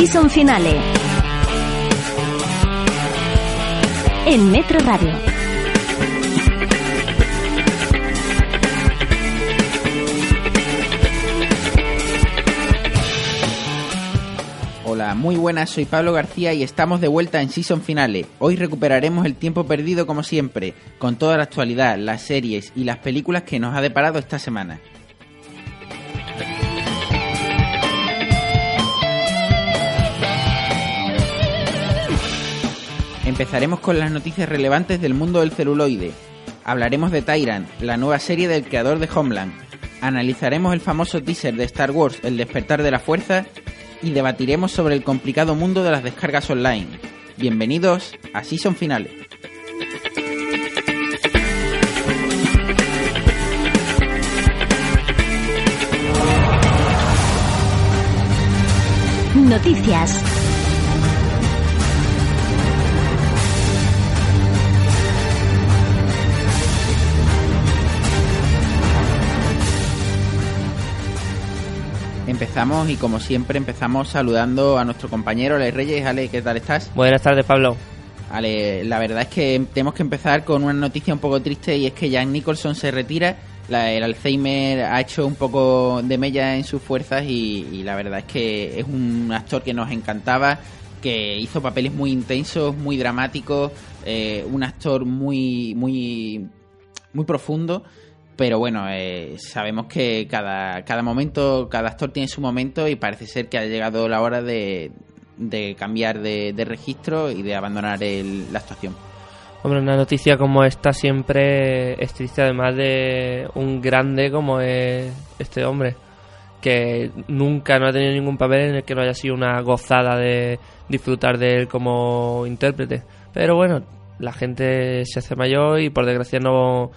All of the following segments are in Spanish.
Season Finale. En Metro Radio. Hola, muy buenas, soy Pablo García y estamos de vuelta en Season Finale. Hoy recuperaremos el tiempo perdido como siempre, con toda la actualidad, las series y las películas que nos ha deparado esta semana. Empezaremos con las noticias relevantes del mundo del celuloide. Hablaremos de Tyrant, la nueva serie del creador de Homeland. Analizaremos el famoso teaser de Star Wars, El despertar de la fuerza, y debatiremos sobre el complicado mundo de las descargas online. Bienvenidos a Season Finales. Noticias. Empezamos y como siempre empezamos saludando a nuestro compañero Ale Reyes. Ale, ¿qué tal estás? Buenas tardes, Pablo. Ale, la verdad es que tenemos que empezar con una noticia un poco triste y es que Jack Nicholson se retira. La- el Alzheimer ha hecho un poco de mella en sus fuerzas y, y la verdad es que es un actor que nos encantaba, que hizo papeles muy intensos, muy dramáticos, eh, un actor muy, muy, muy profundo. Pero bueno, eh, sabemos que cada, cada momento, cada actor tiene su momento y parece ser que ha llegado la hora de, de cambiar de, de registro y de abandonar el- la actuación. Hombre, una noticia como esta siempre es triste, además de un grande como es este hombre, que nunca no ha tenido ningún papel en el que no haya sido una gozada de disfrutar de él como intérprete. Pero bueno, la gente se hace mayor y por desgracia no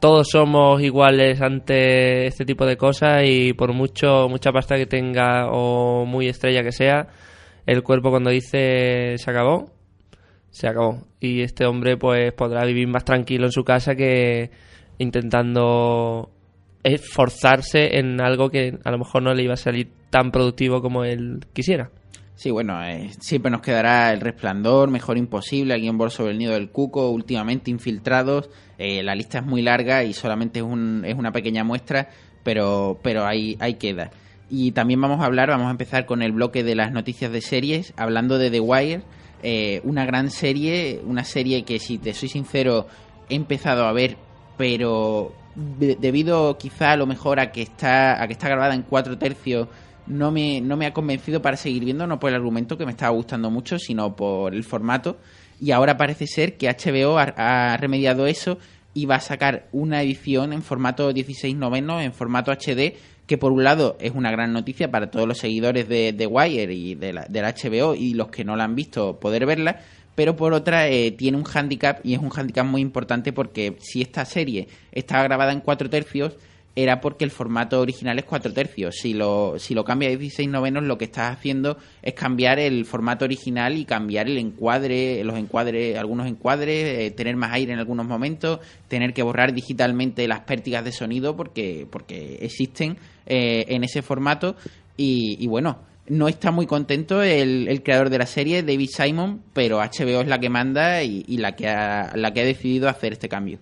todos somos iguales ante este tipo de cosas y por mucho mucha pasta que tenga o muy estrella que sea, el cuerpo cuando dice se acabó, se acabó. Y este hombre pues podrá vivir más tranquilo en su casa que intentando esforzarse en algo que a lo mejor no le iba a salir tan productivo como él quisiera. Sí, bueno, eh, siempre nos quedará El Resplandor, Mejor Imposible, Alguien por sobre el nido del cuco, últimamente Infiltrados. Eh, la lista es muy larga y solamente es, un, es una pequeña muestra, pero, pero ahí, ahí queda. Y también vamos a hablar, vamos a empezar con el bloque de las noticias de series, hablando de The Wire, eh, una gran serie, una serie que si te soy sincero he empezado a ver, pero de- debido quizá a lo mejor a que está, a que está grabada en cuatro tercios, no me, no me ha convencido para seguir viendo, no por el argumento que me estaba gustando mucho, sino por el formato. Y ahora parece ser que HBO ha, remediado eso y va a sacar una edición en formato 16 noveno, en formato HD, que por un lado es una gran noticia para todos los seguidores de, de Wire y de la, HBO y los que no la han visto poder verla, pero por otra eh, tiene un handicap y es un handicap muy importante porque si esta serie estaba grabada en cuatro tercios era porque el formato original es cuatro tercios. Si lo, si lo cambia a 16 novenos, lo que estás haciendo es cambiar el formato original y cambiar el encuadre, los encuadres, algunos encuadres, eh, tener más aire en algunos momentos, tener que borrar digitalmente las pértigas de sonido porque, porque existen eh, en ese formato. Y, y bueno, no está muy contento el, el creador de la serie, David Simon, pero HBO es la que manda y, y la, que ha, la que ha decidido hacer este cambio.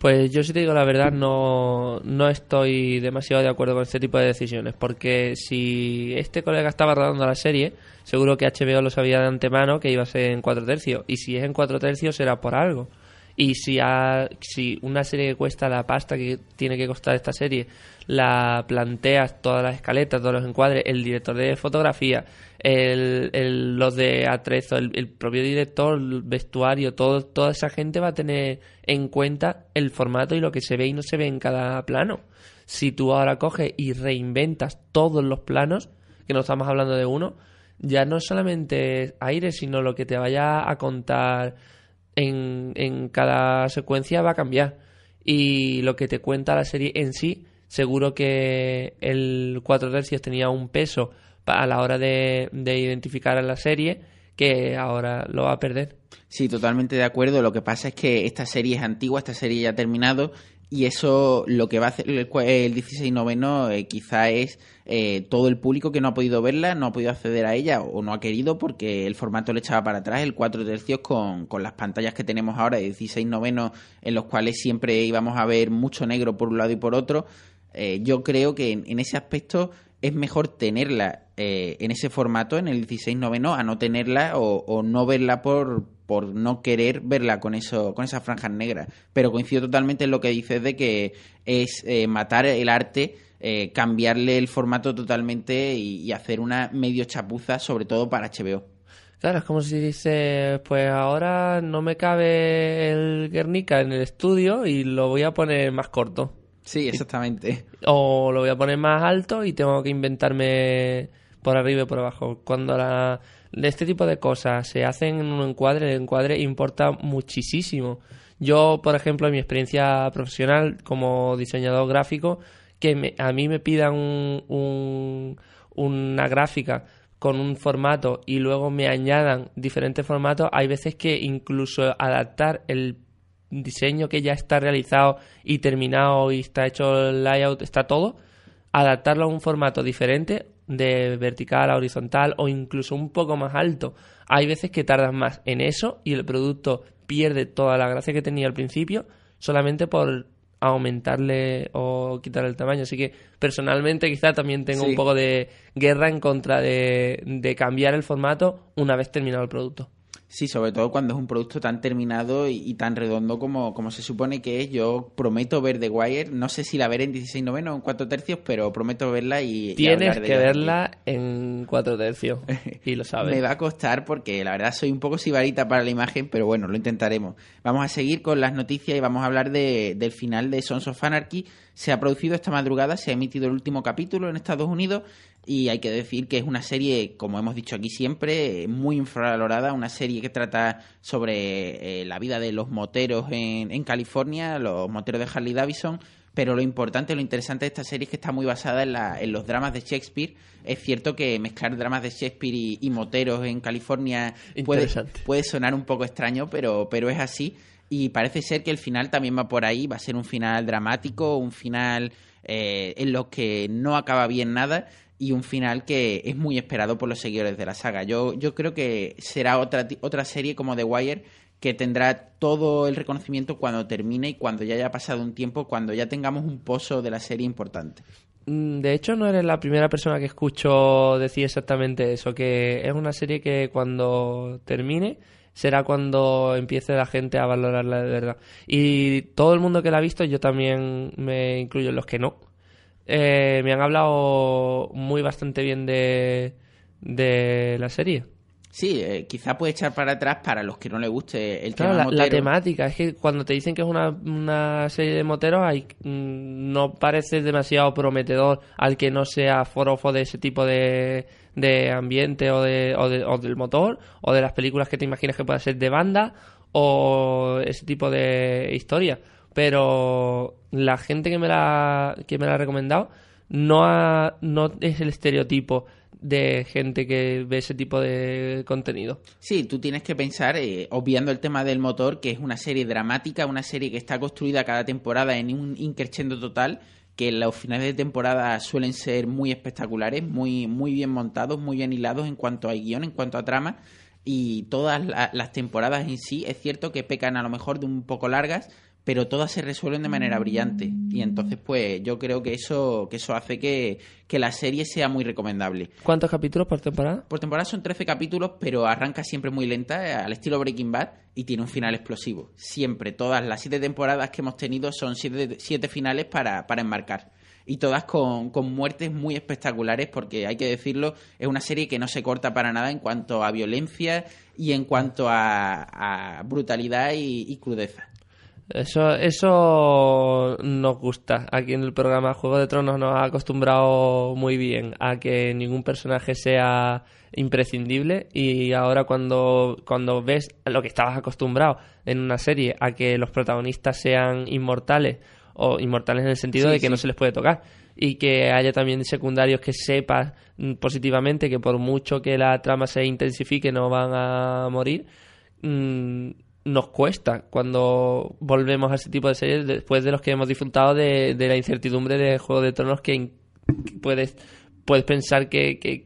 Pues yo si te digo la verdad no, no estoy demasiado de acuerdo con este tipo de decisiones, porque si este colega estaba rodando la serie, seguro que HBO lo sabía de antemano que iba a ser en cuatro tercios, y si es en cuatro tercios será por algo. Y si, ha- si una serie que cuesta la pasta que tiene que costar esta serie, la planteas todas las escaletas, todos los encuadres, el director de fotografía, el, el- los de atrezo, el, el propio director, el vestuario, todo, toda esa gente va a tener en cuenta el formato y lo que se ve y no se ve en cada plano. Si tú ahora coges y reinventas todos los planos, que no estamos hablando de uno, ya no solamente aire, sino lo que te vaya a contar en, en cada secuencia va a cambiar. Y lo que te cuenta la serie en sí, seguro que el 4 tercios tenía un peso a la hora de, de identificar a la serie que ahora lo va a perder. Sí, totalmente de acuerdo. Lo que pasa es que esta serie es antigua, esta serie ya ha terminado y eso lo que va a hacer el, el 16 noveno eh, quizá es eh, todo el público que no ha podido verla, no ha podido acceder a ella o no ha querido porque el formato le echaba para atrás, el 4 tercios con, con las pantallas que tenemos ahora de 16 novenos en los cuales siempre íbamos a ver mucho negro por un lado y por otro. Eh, yo creo que en, en ese aspecto es mejor tenerla eh, en ese formato, en el 16 noveno, a no tenerla o, o no verla por, por no querer verla con eso con esas franjas negras. Pero coincido totalmente en lo que dices de que es eh, matar el arte, eh, cambiarle el formato totalmente y, y hacer una medio chapuza, sobre todo para HBO. Claro, es como si dices, pues ahora no me cabe el Guernica en el estudio y lo voy a poner más corto. Sí, exactamente. O lo voy a poner más alto y tengo que inventarme por arriba y por abajo. Cuando la, este tipo de cosas se hacen en un encuadre, el encuadre importa muchísimo. Yo, por ejemplo, en mi experiencia profesional como diseñador gráfico, que me- a mí me pidan un- un- una gráfica con un formato y luego me añadan diferentes formatos, hay veces que incluso adaptar el diseño que ya está realizado y terminado y está hecho el layout, está todo, adaptarlo a un formato diferente de vertical a horizontal o incluso un poco más alto. Hay veces que tardas más en eso y el producto pierde toda la gracia que tenía al principio solamente por aumentarle o quitar el tamaño. Así que personalmente quizá también tengo Sí. un poco de guerra en contra de, de cambiar el formato una vez terminado el producto. Sí, sobre todo cuando es un producto tan terminado y, y tan redondo como, como se supone que es. Yo prometo ver The Wire. No sé si la veré en 16 noveno o en 4 tercios, pero prometo verla y. Tienes de que verla en cuatro tercios y lo sabes. Me va a costar porque la verdad soy un poco sibarita para la imagen, pero bueno, lo intentaremos. Vamos a seguir con las noticias y vamos a hablar de- del final de Sons of Anarchy. Se ha producido esta madrugada, se ha emitido el último capítulo en Estados Unidos y hay que decir que es una serie, como hemos dicho aquí siempre, muy infravalorada, una serie que trata sobre eh, la vida de los moteros en, en California, los moteros de Harley Davidson, pero lo importante, lo interesante de esta serie es que está muy basada en, la- en los dramas de Shakespeare. Es cierto que mezclar dramas de Shakespeare y, y moteros en California puede, sonar un poco extraño, pero, pero es así. Y parece ser que el final también va por ahí, va a ser un final dramático, un final eh, en lo que no acaba bien nada y un final que es muy esperado por los seguidores de la saga. Yo, yo creo que será otra, otra serie como The Wire que tendrá todo el reconocimiento cuando termine y cuando ya haya pasado un tiempo, cuando ya tengamos un pozo de la serie importante. Mm, De hecho, no eres la primera persona que escucho decir exactamente eso, que es una serie que cuando termine será cuando empiece la gente a valorarla de verdad. Y todo el mundo que la ha visto, yo también me incluyo en los que no, eh, me han hablado muy bastante bien de, de la serie. Sí, eh, quizá puede echar para atrás para los que no les guste el Claro, tema la, la temática es que cuando te dicen que es una, una serie de moteros, hay, mm, no parece demasiado prometedor al que no sea forofo de ese tipo de, de ambiente o, de, o, de- o del motor o de las películas que te imaginas que pueda ser de banda o ese tipo de historia. Pero la gente que me la, que me la ha recomendado no, ha- no es el estereotipo de gente que ve ese tipo de contenido. Sí, tú tienes que pensar, eh, obviando el tema del motor, que es una serie dramática, una serie que está construida cada temporada en un increchendo total, que los finales de temporada suelen ser muy espectaculares, muy, muy bien montados, muy bien hilados en cuanto a guion, en cuanto a trama, y todas la- las temporadas en sí, es cierto que pecan a lo mejor de un poco largas, pero todas se resuelven de manera brillante. Y entonces, pues, yo creo que eso, que eso hace que, que la serie sea muy recomendable. ¿Cuántos capítulos por temporada? Por temporada son 13 capítulos, pero arranca siempre muy lenta, eh, al estilo Breaking Bad, y tiene un final explosivo. Siempre, todas las siete temporadas que hemos tenido son siete, siete finales para, para enmarcar. Y todas con, con muertes muy espectaculares, porque hay que decirlo, es una serie que no se corta para nada en cuanto a violencia y en cuanto a, a brutalidad y, y crudeza. Eso, eso nos gusta. Aquí en el programa Juego de Tronos nos ha acostumbrado muy bien a que ningún personaje sea imprescindible y ahora cuando, cuando ves lo que estabas acostumbrado en una serie a que los protagonistas sean inmortales o inmortales en el sentido Sí, de que sí. no se les puede tocar y que haya también secundarios que sepas mm, positivamente que por mucho que la trama se intensifique no van a morir mm, nos cuesta cuando volvemos a ese tipo de series después de los que hemos disfrutado de, de la incertidumbre de Juego de Tronos que, puedes puedes pensar que, que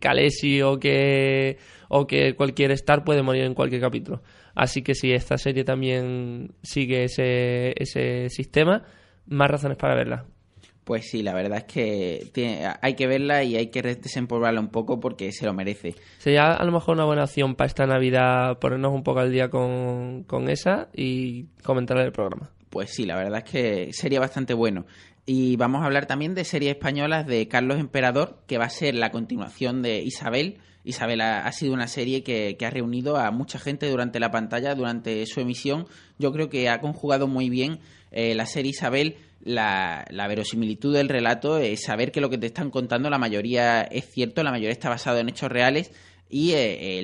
o que o que cualquier Star puede morir en cualquier capítulo. Así que si esta serie también sigue ese, ese sistema, más razones para verla. Pues sí, la verdad es que tiene- hay que verla y hay que desempolvarla un poco porque se lo merece. Sería a lo mejor una buena opción para esta Navidad ponernos un poco al día con, con esa y comentar el programa. Pues sí, la verdad es que sería bastante bueno. Y vamos a hablar también de series españolas de Carlos Emperador, que va a ser la continuación de Isabel. Isabel ha, ha sido una serie que, que ha reunido a mucha gente durante la pantalla, durante su emisión. Yo creo que ha conjugado muy bien eh, la serie Isabel, la, verosimilitud del relato, eh, saber que lo que te están contando la mayoría es cierto, la mayoría está basado en hechos reales y eh,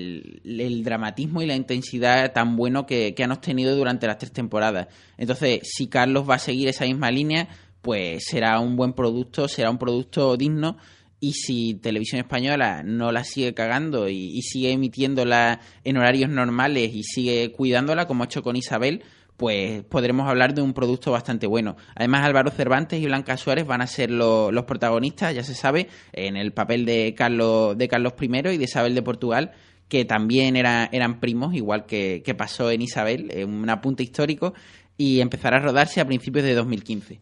el, dramatismo y la intensidad tan bueno que, han obtenido durante las tres temporadas. Entonces, si Carlos va a seguir esa misma línea, pues será un buen producto, será un producto digno. Y si Televisión Española no la sigue cagando y sigue emitiéndola en horarios normales y sigue cuidándola, como ha hecho con Isabel, pues podremos hablar de un producto bastante bueno. Además, Álvaro Cervantes y Blanca Suárez van a ser lo- los protagonistas, ya se sabe, en el papel de Carlos, de Carlos I y de Isabel de Portugal, que también era- eran primos, igual que, pasó en Isabel, eh, un apunte histórico, y empezará a rodarse a principios de 2015.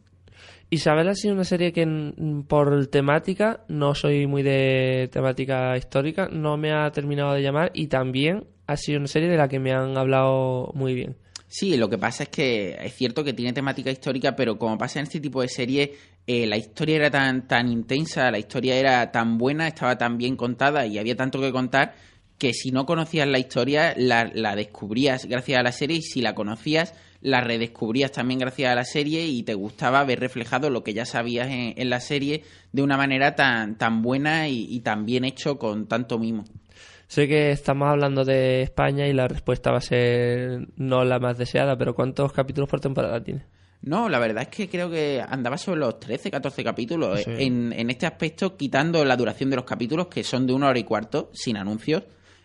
Isabel ha sido una serie que mm, por temática, no soy muy de temática histórica, no me ha terminado de llamar y también ha sido una serie de la que me han hablado muy bien. Sí, lo que pasa es que es cierto que tiene temática histórica, pero como pasa en este tipo de series, eh, la historia era tan, tan intensa, la historia era tan buena, estaba tan bien contada y había tanto que contar que si no conocías la historia, la, la descubrías gracias a la serie y si la conocías, la redescubrías también gracias a la serie y te gustaba ver reflejado lo que ya sabías en, la serie de una manera tan, tan buena y tan bien hecho con tanto mimo. Sé que estamos hablando de España y la respuesta va a ser no la más deseada, pero ¿cuántos capítulos por temporada tiene? No, la verdad es que creo que andaba sobre los 13, 14 capítulos. Sí. En, en este aspecto, quitando la duración de los capítulos, que son de una hora y cuarto, sin anuncios,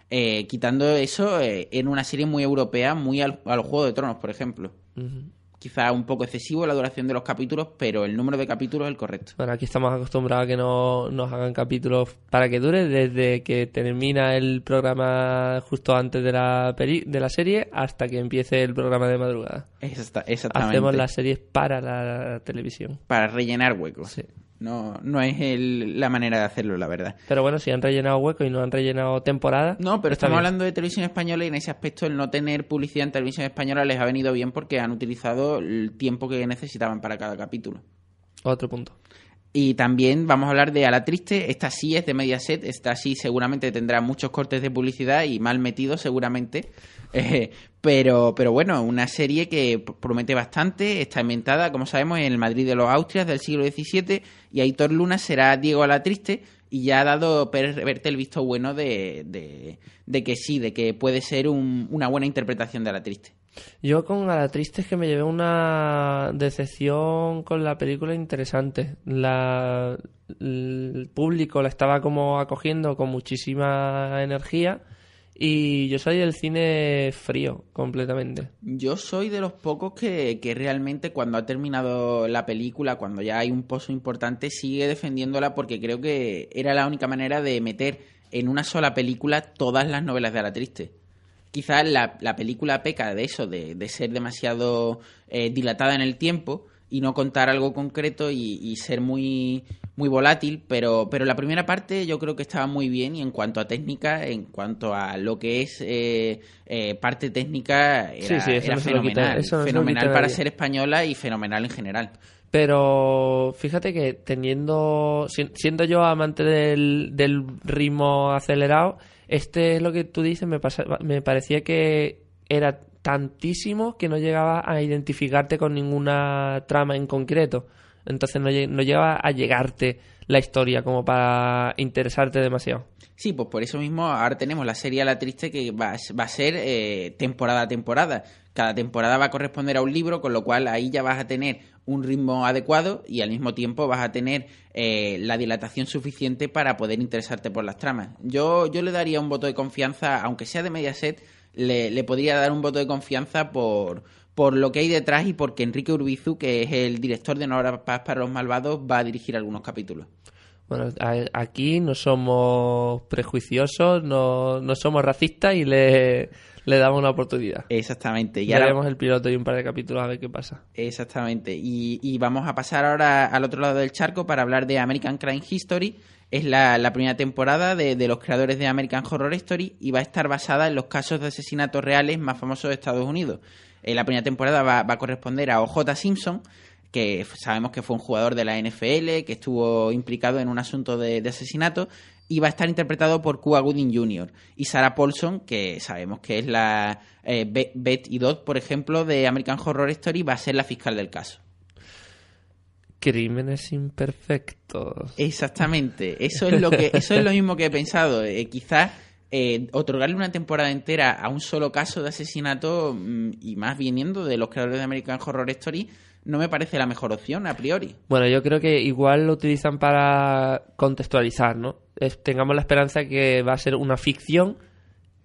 eh, quitando eso, eh, en una serie muy europea, muy al, a los Juegos de Tronos, por ejemplo. Ujú. Quizá un poco excesivo la duración de los capítulos, pero el número de capítulos es el correcto. Bueno, aquí estamos acostumbrados a que no nos hagan capítulos para que dure desde que termina el programa justo antes de la, peli- de la serie hasta que empiece el programa de madrugada. Exacta- exactamente. Hacemos las series para la televisión. Para rellenar huecos. Sí. No, no es el- la manera de hacerlo, la verdad. Pero bueno, si han rellenado hueco y no han rellenado temporada. No, pero estamos bien. hablando de televisión española y en ese aspecto el no tener publicidad en televisión española les ha venido bien porque han utilizado el tiempo que necesitaban para cada capítulo. Otro punto. Y también vamos a hablar de A la Triste. Esta sí es de Mediaset. Esta sí seguramente tendrá muchos cortes de publicidad y mal metidos seguramente. Eh, pero, pero bueno, una serie que promete bastante. Está inventada, como sabemos, en el Madrid de los Austrias del siglo XVII. Y Aitor Luna será Diego la Triste. Y ya ha dado per- verte el visto bueno de, de, de que sí, de que puede ser un- una buena interpretación de la Triste. Yo con A la triste es que me llevé una decepción con la película interesante. La, el público la estaba como acogiendo con muchísima energía y yo salí del cine frío completamente. Yo soy de los pocos que, que realmente cuando ha terminado la película, cuando ya hay un pozo importante, sigue defendiéndola porque creo que era la única manera de meter en una sola película todas las novelas de Ala Triste. Quizás la, la película peca de eso, de, de ser demasiado eh, dilatada en el tiempo y no contar algo concreto y, y ser muy, muy volátil, pero, pero la primera parte yo creo que estaba muy bien y en cuanto a técnica, en cuanto a lo que es eh, eh, parte técnica, era, Sí, sí, eso era no fenomenal. eso no fenomenal para ser española y fenomenal en general. Pero fíjate que teniendo, si- siendo yo amante del, del ritmo acelerado, este es lo que tú dices, me, pasa- me parecía que era tantísimo que no llegaba a identificarte con ninguna trama en concreto. Entonces no, no llegaba a llegarte la historia como para interesarte demasiado. Sí, pues por eso mismo ahora tenemos la serie La Triste que va, va a ser eh, temporada a temporada. Cada temporada va a corresponder a un libro, con lo cual ahí ya vas a tener un ritmo adecuado y al mismo tiempo vas a tener eh, la dilatación suficiente para poder interesarte por las tramas. Yo, yo le daría un voto de confianza, aunque sea de Mediaset, le, le podría dar un voto de confianza por, por lo que hay detrás y porque Enrique Urbizu, que es el director de Una hora paz para los malvados, va a dirigir algunos capítulos. Bueno, a- aquí no somos prejuiciosos, no, no somos racistas y le, le damos una oportunidad. Exactamente. Y Ya ahora, veremos el piloto y un par de capítulos a ver qué pasa. Exactamente. Y, y vamos a pasar ahora al otro lado del charco para hablar de American Crime History. Es la, la primera temporada de, de los creadores de American Horror Story y va a estar basada en los casos de asesinatos reales más famosos de Estados Unidos. Eh, la primera temporada va, va a corresponder a OJ Simpson, que sabemos que fue un jugador de la NFL, que estuvo implicado en un asunto de, de asesinato, y va a estar interpretado por Cuba Gooding Jr. y Sarah Paulson, que sabemos que es la eh, Be- Beth y Dot, por ejemplo, de American Horror Story, va a ser la fiscal del caso. Crímenes imperfectos. Exactamente, eso es lo que, eso es lo mismo que he pensado. Eh, quizás eh, otorgarle una temporada entera a un solo caso de asesinato mm, y más viniendo de los creadores de American Horror Story no me parece la mejor opción a priori. Bueno, yo creo que igual lo utilizan para contextualizar, ¿no? Es- tengamos la esperanza que va a ser una ficción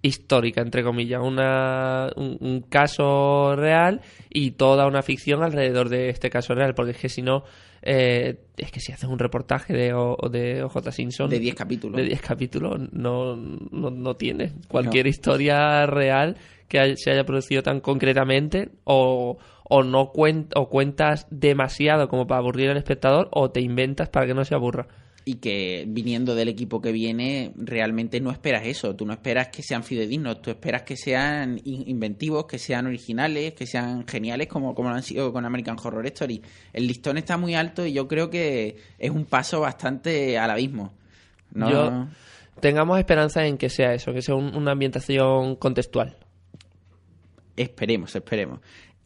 histórica, entre comillas, una, un, un caso real y toda una ficción alrededor de este caso real, porque es que si no, eh, es que si haces un reportaje de, O- de OJ Simpson De 10 capítulos. de 10 capítulos no, no, no tiene cualquier historia real que se haya producido tan concretamente o, o no cuen- o cuentas demasiado como para aburrir al espectador o te inventas para que no se aburra. y que viniendo del equipo que viene realmente no esperas eso, tú no esperas que sean fidedignos, tú esperas que sean in- inventivos, que sean originales, que sean geniales como, como lo han sido con American Horror Story. El listón está muy alto y yo creo que es un paso bastante al abismo. No, Yo- Tengamos esperanza en que sea eso, que sea un- una ambientación contextual. Esperemos, esperemos.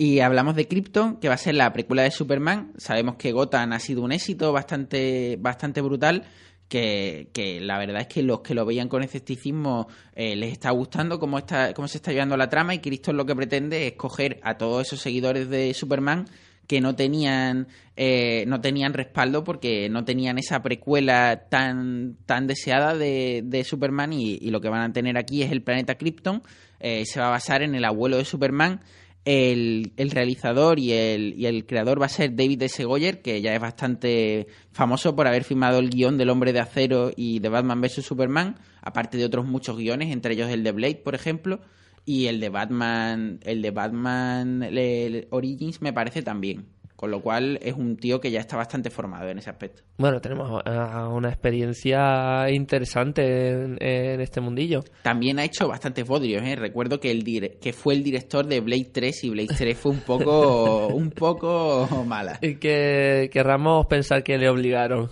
Y hablamos de Krypton, que va a ser la precuela de Superman. Sabemos que Gotham ha sido un éxito bastante, bastante brutal. Que, que la verdad es que los que lo veían con escepticismo eh, les está gustando cómo, está, cómo se está llevando la trama. Y Krypton lo que pretende es coger a todos esos seguidores de Superman que no tenían eh, no tenían respaldo porque no tenían esa precuela tan tan deseada de, de Superman y, y lo que van a tener aquí es el planeta Krypton Eh, se va a basar en el abuelo de Superman el, el realizador y el, y el creador va a ser David S. Goyer, que ya es bastante famoso por haber firmado el guion del Hombre de Acero y de Batman vs. Superman, aparte de otros muchos guiones, entre ellos el de Blade, por ejemplo, y el de Batman, el de Batman el- Origins me parece también. Con lo cual es un tío que ya está bastante formado en ese aspecto. Bueno, tenemos una experiencia interesante en, en este mundillo. También ha hecho bastantes bodrios, ¿eh? Recuerdo que, el dire- que fue el director de Blade 3 y Blade 3 fue un poco, un poco mala. Y que querramos pensar que le obligaron.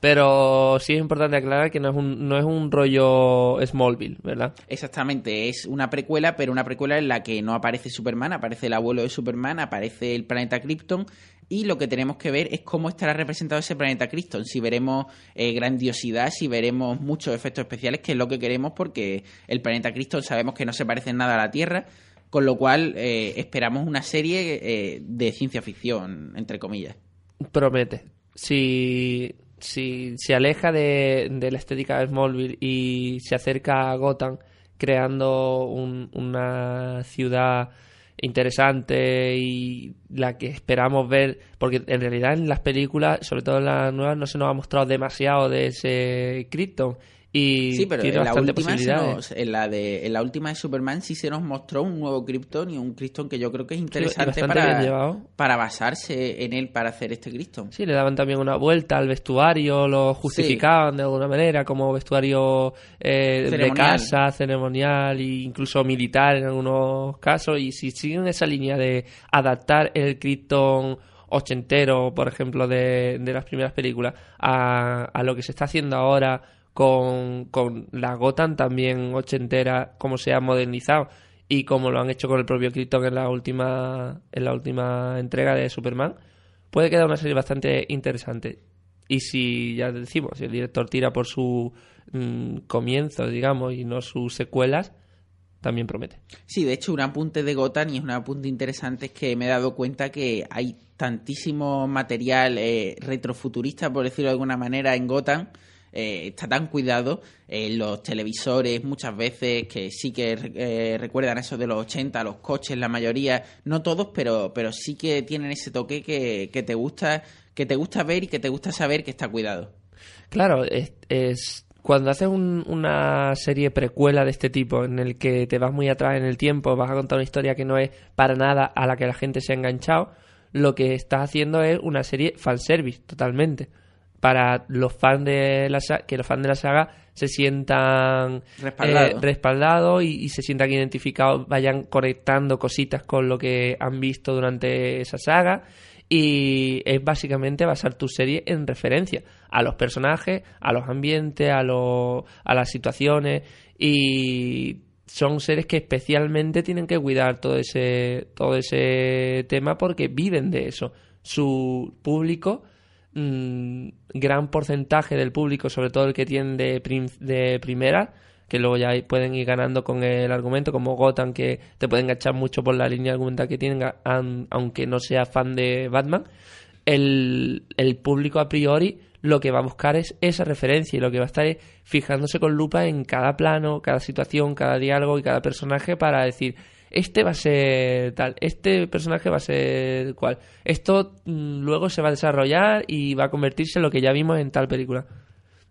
Pero sí es importante aclarar que no es un, no es un rollo Smallville, ¿verdad? Exactamente, es una precuela, pero una precuela en la que no aparece Superman, aparece el abuelo de Superman, aparece el planeta Krypton y lo que tenemos que ver es cómo estará representado ese planeta Krypton, si veremos eh, grandiosidad, si veremos muchos efectos especiales, que es lo que queremos porque el planeta Krypton sabemos que no se parece en nada a la Tierra, con lo cual eh, esperamos una serie eh, de ciencia ficción, entre comillas. Promete. Si, si se aleja de, de la estética de Smallville y se acerca a Gotham creando un- una ciudad interesante y la que esperamos ver, porque en realidad en las películas, sobre todo en las nuevas, no se nos ha mostrado demasiado de ese Krypton y Sí, pero tiene en la, última nos- en, la de, en la última de Superman sí se nos mostró un nuevo Krypton y un Krypton que yo creo que es interesante para, para basarse en él para hacer este Krypton. Sí, le daban también una vuelta al vestuario, lo justificaban de alguna manera como vestuario eh, de casa, ceremonial e incluso militar en algunos casos. Y si siguen esa línea de adaptar el Krypton ochentero, por ejemplo, de, de las primeras películas, a, a lo que se está haciendo ahora con, con la Gotham también ochentera, como se ha modernizado y como lo han hecho con el propio Krypton en la última, en la última entrega de Superman, puede quedar una serie bastante interesante. Y si, ya decimos, si el director tira por su mm, comienzo, digamos, y no sus secuelas, también promete. Sí, de hecho, un apunte de Gotham y es un apunte interesante es que me he dado cuenta que hay tantísimo material eh, retrofuturista, por decirlo de alguna manera, en Gotham. Eh, está tan cuidado. Eh, los televisores muchas veces que sí que eh, recuerdan eso de los 80, los coches, la mayoría, no todos, pero, pero sí que tienen ese toque que, que te gusta que te gusta ver y que te gusta saber que está cuidado. Claro, es, cuando haces un- una serie precuela de este tipo, en el que te vas muy atrás en el tiempo, vas a contar una historia que no es para nada a la que la gente se ha enganchado, lo que estás haciendo es una serie fanservice, totalmente. Para los fans de la saga, que los fans de la saga se sientan Respaldados. eh, y se sientan identificados, vayan conectando cositas con lo que han visto durante esa saga. Y es básicamente basar tu serie en referencia a los personajes, a los ambientes, a, los, a las situaciones. Y son seres que especialmente tienen que cuidar todo ese, todo ese tema porque viven de eso. Su público mm, gran porcentaje del público, sobre todo el que tienen de, prim- de primera, que luego ya pueden ir ganando con el argumento, como Gotham, que te pueden enganchar mucho por la línea argumental que tienen, aunque no sea fan de Batman. El, el público a priori lo que va a buscar es esa referencia y lo que va a estar es fijándose con lupa en cada plano, cada situación, cada diálogo y cada personaje para decir, este va a ser tal, este personaje va a ser cual. Esto mm, luego se va a desarrollar y va a convertirse en lo que ya vimos en tal película.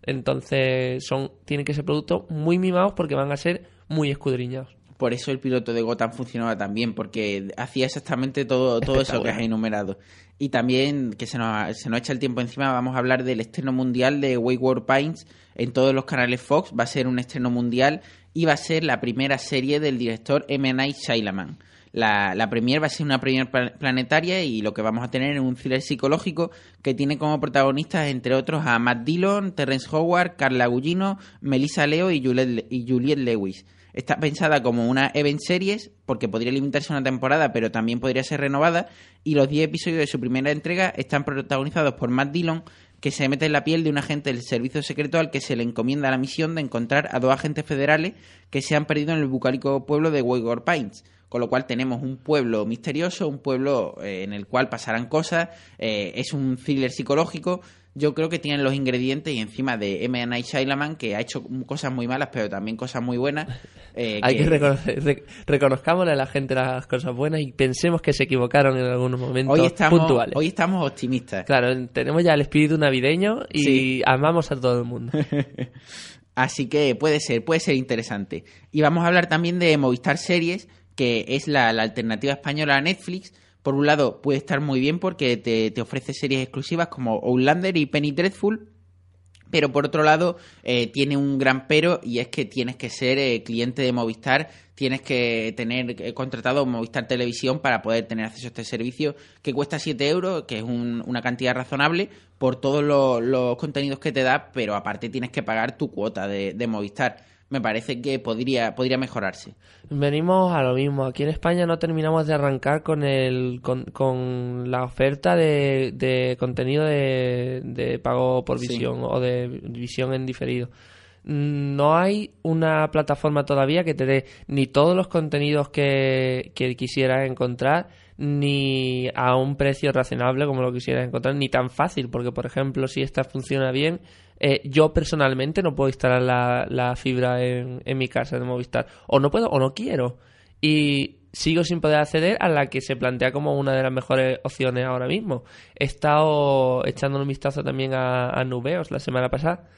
Entonces, son tienen que ser productos muy mimados porque van a ser muy escudriñados. Por eso el piloto de Gotham funcionaba tan bien, porque hacía exactamente todo, todo eso que has enumerado. Y también, que se nos, se nos echa el tiempo encima, vamos a hablar del estreno mundial de Wayward Pines en todos los canales Fox. Va a ser un estreno mundial va a ser la primera serie del director M. Night Shyamalan. La, la premier va a ser una premier pla- planetaria y lo que vamos a tener es un thriller psicológico que tiene como protagonistas, entre otros, a Matt Dillon, Terrence Howard, Carla Gugino, Melissa Leo y Juliette, y Juliette Lewis. Está pensada como una event series porque podría limitarse a una temporada, pero también podría ser renovada. Y los 10 episodios de su primera entrega están protagonizados por Matt Dillon, que se mete en la piel de un agente del servicio secreto al que se le encomienda la misión de encontrar a dos agentes federales que se han perdido en el bucólico pueblo de Wayward Pines. Con lo cual tenemos un pueblo misterioso, un pueblo eh, en el cual pasarán cosas, eh, es un thriller psicológico. Yo creo que tienen los ingredientes y encima de M. Night Shyamalan, que ha hecho cosas muy malas, pero también cosas muy buenas. eh, Hay que reconocer, re- reconozcámosle a la gente las cosas buenas y pensemos que se equivocaron en algunos momentos hoy estamos, puntuales. hoy estamos optimistas. Claro, tenemos ya el espíritu navideño y Sí. amamos a todo el mundo. Así que puede ser, puede ser interesante. Y vamos a hablar también de Movistar Series, que es la, la alternativa española a Netflix. Por un lado, puede estar muy bien porque te, te ofrece series exclusivas como Outlander y Penny Dreadful. Pero por otro lado, eh, tiene un gran pero y es que tienes que ser eh, cliente de Movistar, tienes que tener eh, contratado Movistar Televisión para poder tener acceso a este servicio que cuesta 7 euros, que es un- una cantidad razonable por todos los, contenidos que te da, pero aparte tienes que pagar tu cuota de Movistar. Me parece que podría, podría mejorarse. Venimos a lo mismo. Aquí en España no terminamos de arrancar con el con, con la oferta de, de contenido de, de pago por Sí. visión o de visión en diferido. No hay una plataforma todavía que te dé ni todos los contenidos que, que quisieras encontrar, ni a un precio razonable como lo quisieras encontrar, ni tan fácil, porque por ejemplo, si esta funciona bien, eh, yo personalmente no puedo instalar la, la fibra en, en mi casa de Movistar. O no puedo o no quiero. Y sigo sin poder acceder a la que se plantea como una de las mejores opciones ahora mismo. He estado echando un vistazo también a, a Nubeos la semana pasada.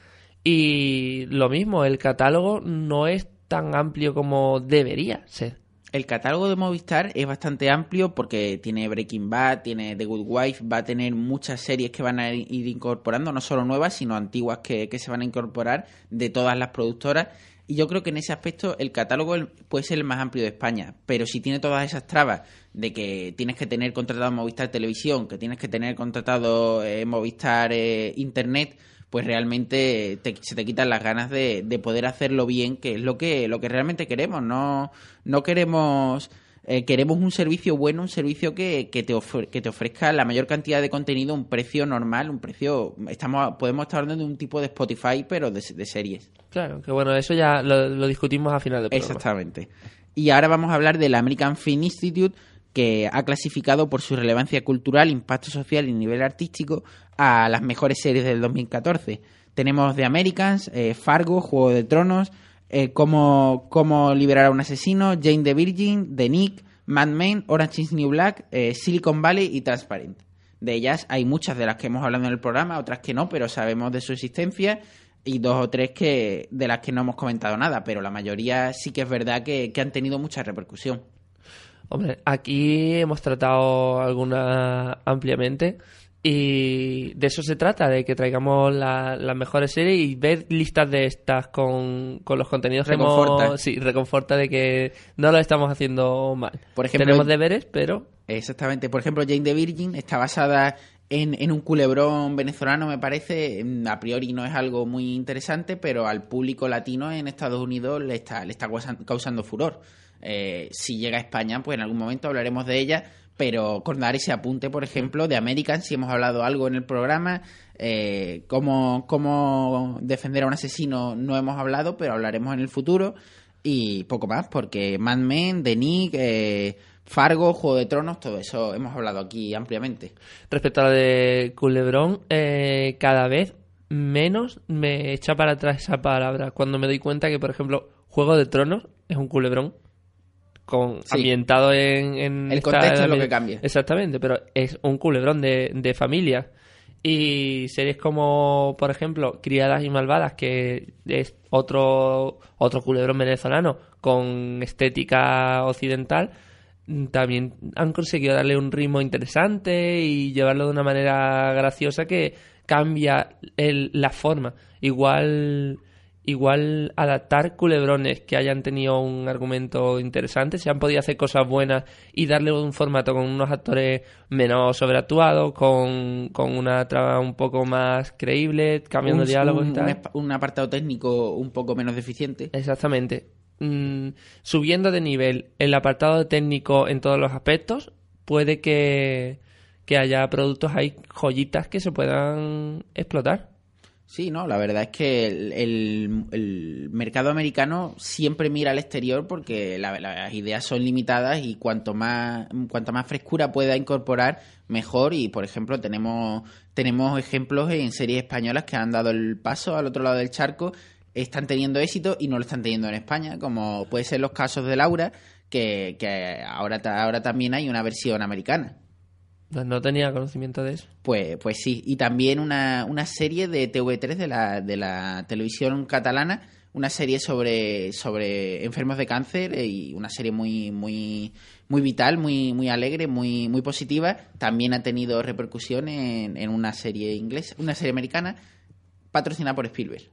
Y lo mismo, el catálogo no es tan amplio como debería ser. El catálogo de Movistar es bastante amplio porque tiene Breaking Bad, tiene The Good Wife, va a tener muchas series que van a ir incorporando, no solo nuevas, sino antiguas que, que se van a incorporar de todas las productoras. Y yo creo que en ese aspecto el catálogo puede ser el más amplio de España. Pero si tiene todas esas trabas de que tienes que tener contratado Movistar Televisión, que tienes que tener contratado eh, Movistar eh, Internet, pues realmente te- se te quitan las ganas de, de poder hacerlo bien, que es lo que, lo que realmente queremos. No, no queremos... eh, queremos un servicio bueno, un servicio que, que, te ofre- que te ofrezca la mayor cantidad de contenido a un precio normal, un precio... estamos Podemos estar hablando de un tipo de Spotify, pero de, de series. Claro, que bueno, eso ya lo, lo discutimos a final de programa. Exactamente. Y ahora vamos a hablar del American Film Institute, que ha clasificado por su relevancia cultural, impacto social y nivel artístico a las mejores series del 2014. Tenemos The Americans, eh, Fargo, Juego de Tronos, eh, cómo, liberar a un asesino, Jane the Virgin, The Nick, Mad Men, Orange is New Black, eh, Silicon Valley y Transparent. De ellas hay muchas de las que hemos hablado en el programa, otras que no, pero sabemos de su existencia y dos o tres que de las que no hemos comentado nada, pero la mayoría sí que es verdad que han tenido mucha repercusión. Hombre, aquí hemos tratado algunas ampliamente y de eso se trata, de que traigamos la- las mejores series y ver listas de estas con, con los contenidos que Reconforta. hemos... Sí, reconforta de que no lo estamos haciendo mal. Por ejemplo, Tenemos deberes, pero... Exactamente. Por ejemplo, Jane the Virgin está basada en, en un culebrón venezolano, me parece. Mm, A priori no es algo muy interesante, pero al público latino en Estados Unidos le está, le está causan- causando furor. Eh, si llega a España, pues en algún momento hablaremos de ella, pero con dar ese apunte, por ejemplo, de American, si hemos hablado algo en el programa. Eh, cómo, cómo defender a un asesino no hemos hablado, pero hablaremos en el futuro. Y poco más, porque Mad Men, The Nick, eh, Fargo, Juego de Tronos, todo eso hemos hablado aquí ampliamente. Respecto a lo de Culebrón, eh, cada vez menos me echa para atrás esa palabra. Cuando me doy cuenta que, por ejemplo, Juego de Tronos es un culebrón con, Sí. ambientado en, en El esta- contexto es lo que cambia. Exactamente, pero es un culebrón de, de familia. Y series como, por ejemplo, Criadas y Malvadas, que es otro, otro culebrón venezolano con estética occidental, también han conseguido darle un ritmo interesante y llevarlo de una manera graciosa que cambia el- la forma. Igual, igual adaptar culebrones que hayan tenido un argumento interesante, se han podido hacer cosas buenas y darle un formato con unos actores menos sobreactuados, con, con una trama un poco más creíble, cambiando un, diálogos un- y tal. un espa- un apartado técnico un poco menos deficiente. Exactamente. Mm, subiendo de nivel el apartado técnico en todos los aspectos, puede que, que haya productos, hay joyitas que se puedan explotar. Sí, no, la verdad es que el, el- el mercado americano siempre mira al exterior porque la- las ideas son limitadas y cuanto más cuanta más frescura pueda incorporar, mejor. Y por ejemplo, tenemos, tenemos ejemplos en series españolas que han dado el paso al otro lado del charco, están teniendo éxito y no lo están teniendo en España, como puede ser los casos de Laura, que, que ahora, ahora también hay una versión americana. No, no tenía conocimiento de eso. Pues, pues sí, y también una, una serie de TV3 de la, de la televisión catalana, una serie sobre, sobre enfermos de cáncer eh, y una serie muy, muy, muy vital, muy, muy alegre, muy, muy positiva. También ha tenido repercusión en, en una serie inglesa, una serie americana, patrocinada por Spielberg.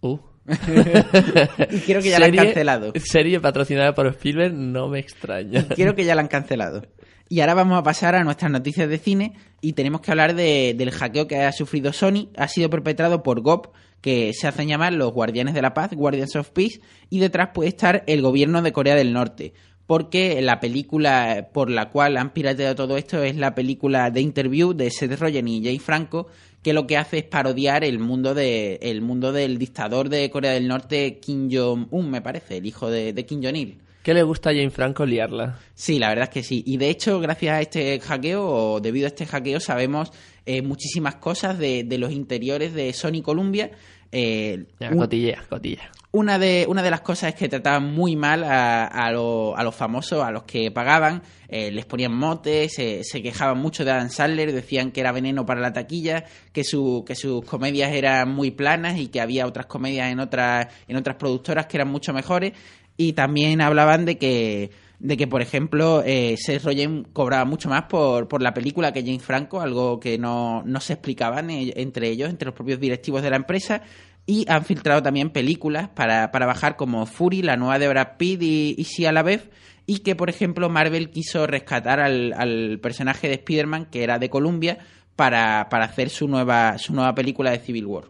Uh. Y creo que ya la han cancelado. Serie patrocinada por Spielberg no me extraña. Creo que ya la han cancelado. Y ahora vamos a pasar a nuestras noticias de cine y tenemos que hablar de- del hackeo que ha sufrido Sony. Ha sido perpetrado por GOP, que se hacen llamar los Guardianes de la Paz, Guardians of Peace, y detrás puede estar el gobierno de Corea del Norte. Porque la película por la cual han pirateado todo esto es la película The Interview de Seth Rogen y Jay Franco, que lo que hace es parodiar el mundo de el mundo del dictador de Corea del Norte, Kim Jong-un, me parece, el hijo de, de Kim Jong-il. ¿Qué le gusta a Jane Franco liarla? Sí, la verdad es que sí. Y de hecho, gracias a este hackeo, o debido a este hackeo, sabemos eh, muchísimas cosas de, de los interiores de Sony Columbia. Eh, Ya, un- cotilla, cotilla. una de, una de las cosas es que trataban muy mal a, a, lo- a los famosos, a los que pagaban, eh, les ponían motes, se- se quejaban mucho de Adam Sandler, decían que era veneno para la taquilla, que, su, que sus comedias eran muy planas y que había otras comedias en otras, en otras productoras que eran mucho mejores. Y también hablaban de que, de que por ejemplo, eh, Seth Rogen cobraba mucho más por, por la película que James Franco, algo que no, no se explicaban eh, entre ellos, entre los propios directivos de la empresa. Y han filtrado también películas para, para bajar como Fury, la nueva de Brad Pitt y, y Shia LaBeouf. Y que, por ejemplo, Marvel quiso rescatar al, al personaje de Spider-Man, que era de Columbia, para, para hacer su nueva, su nueva película de Civil War.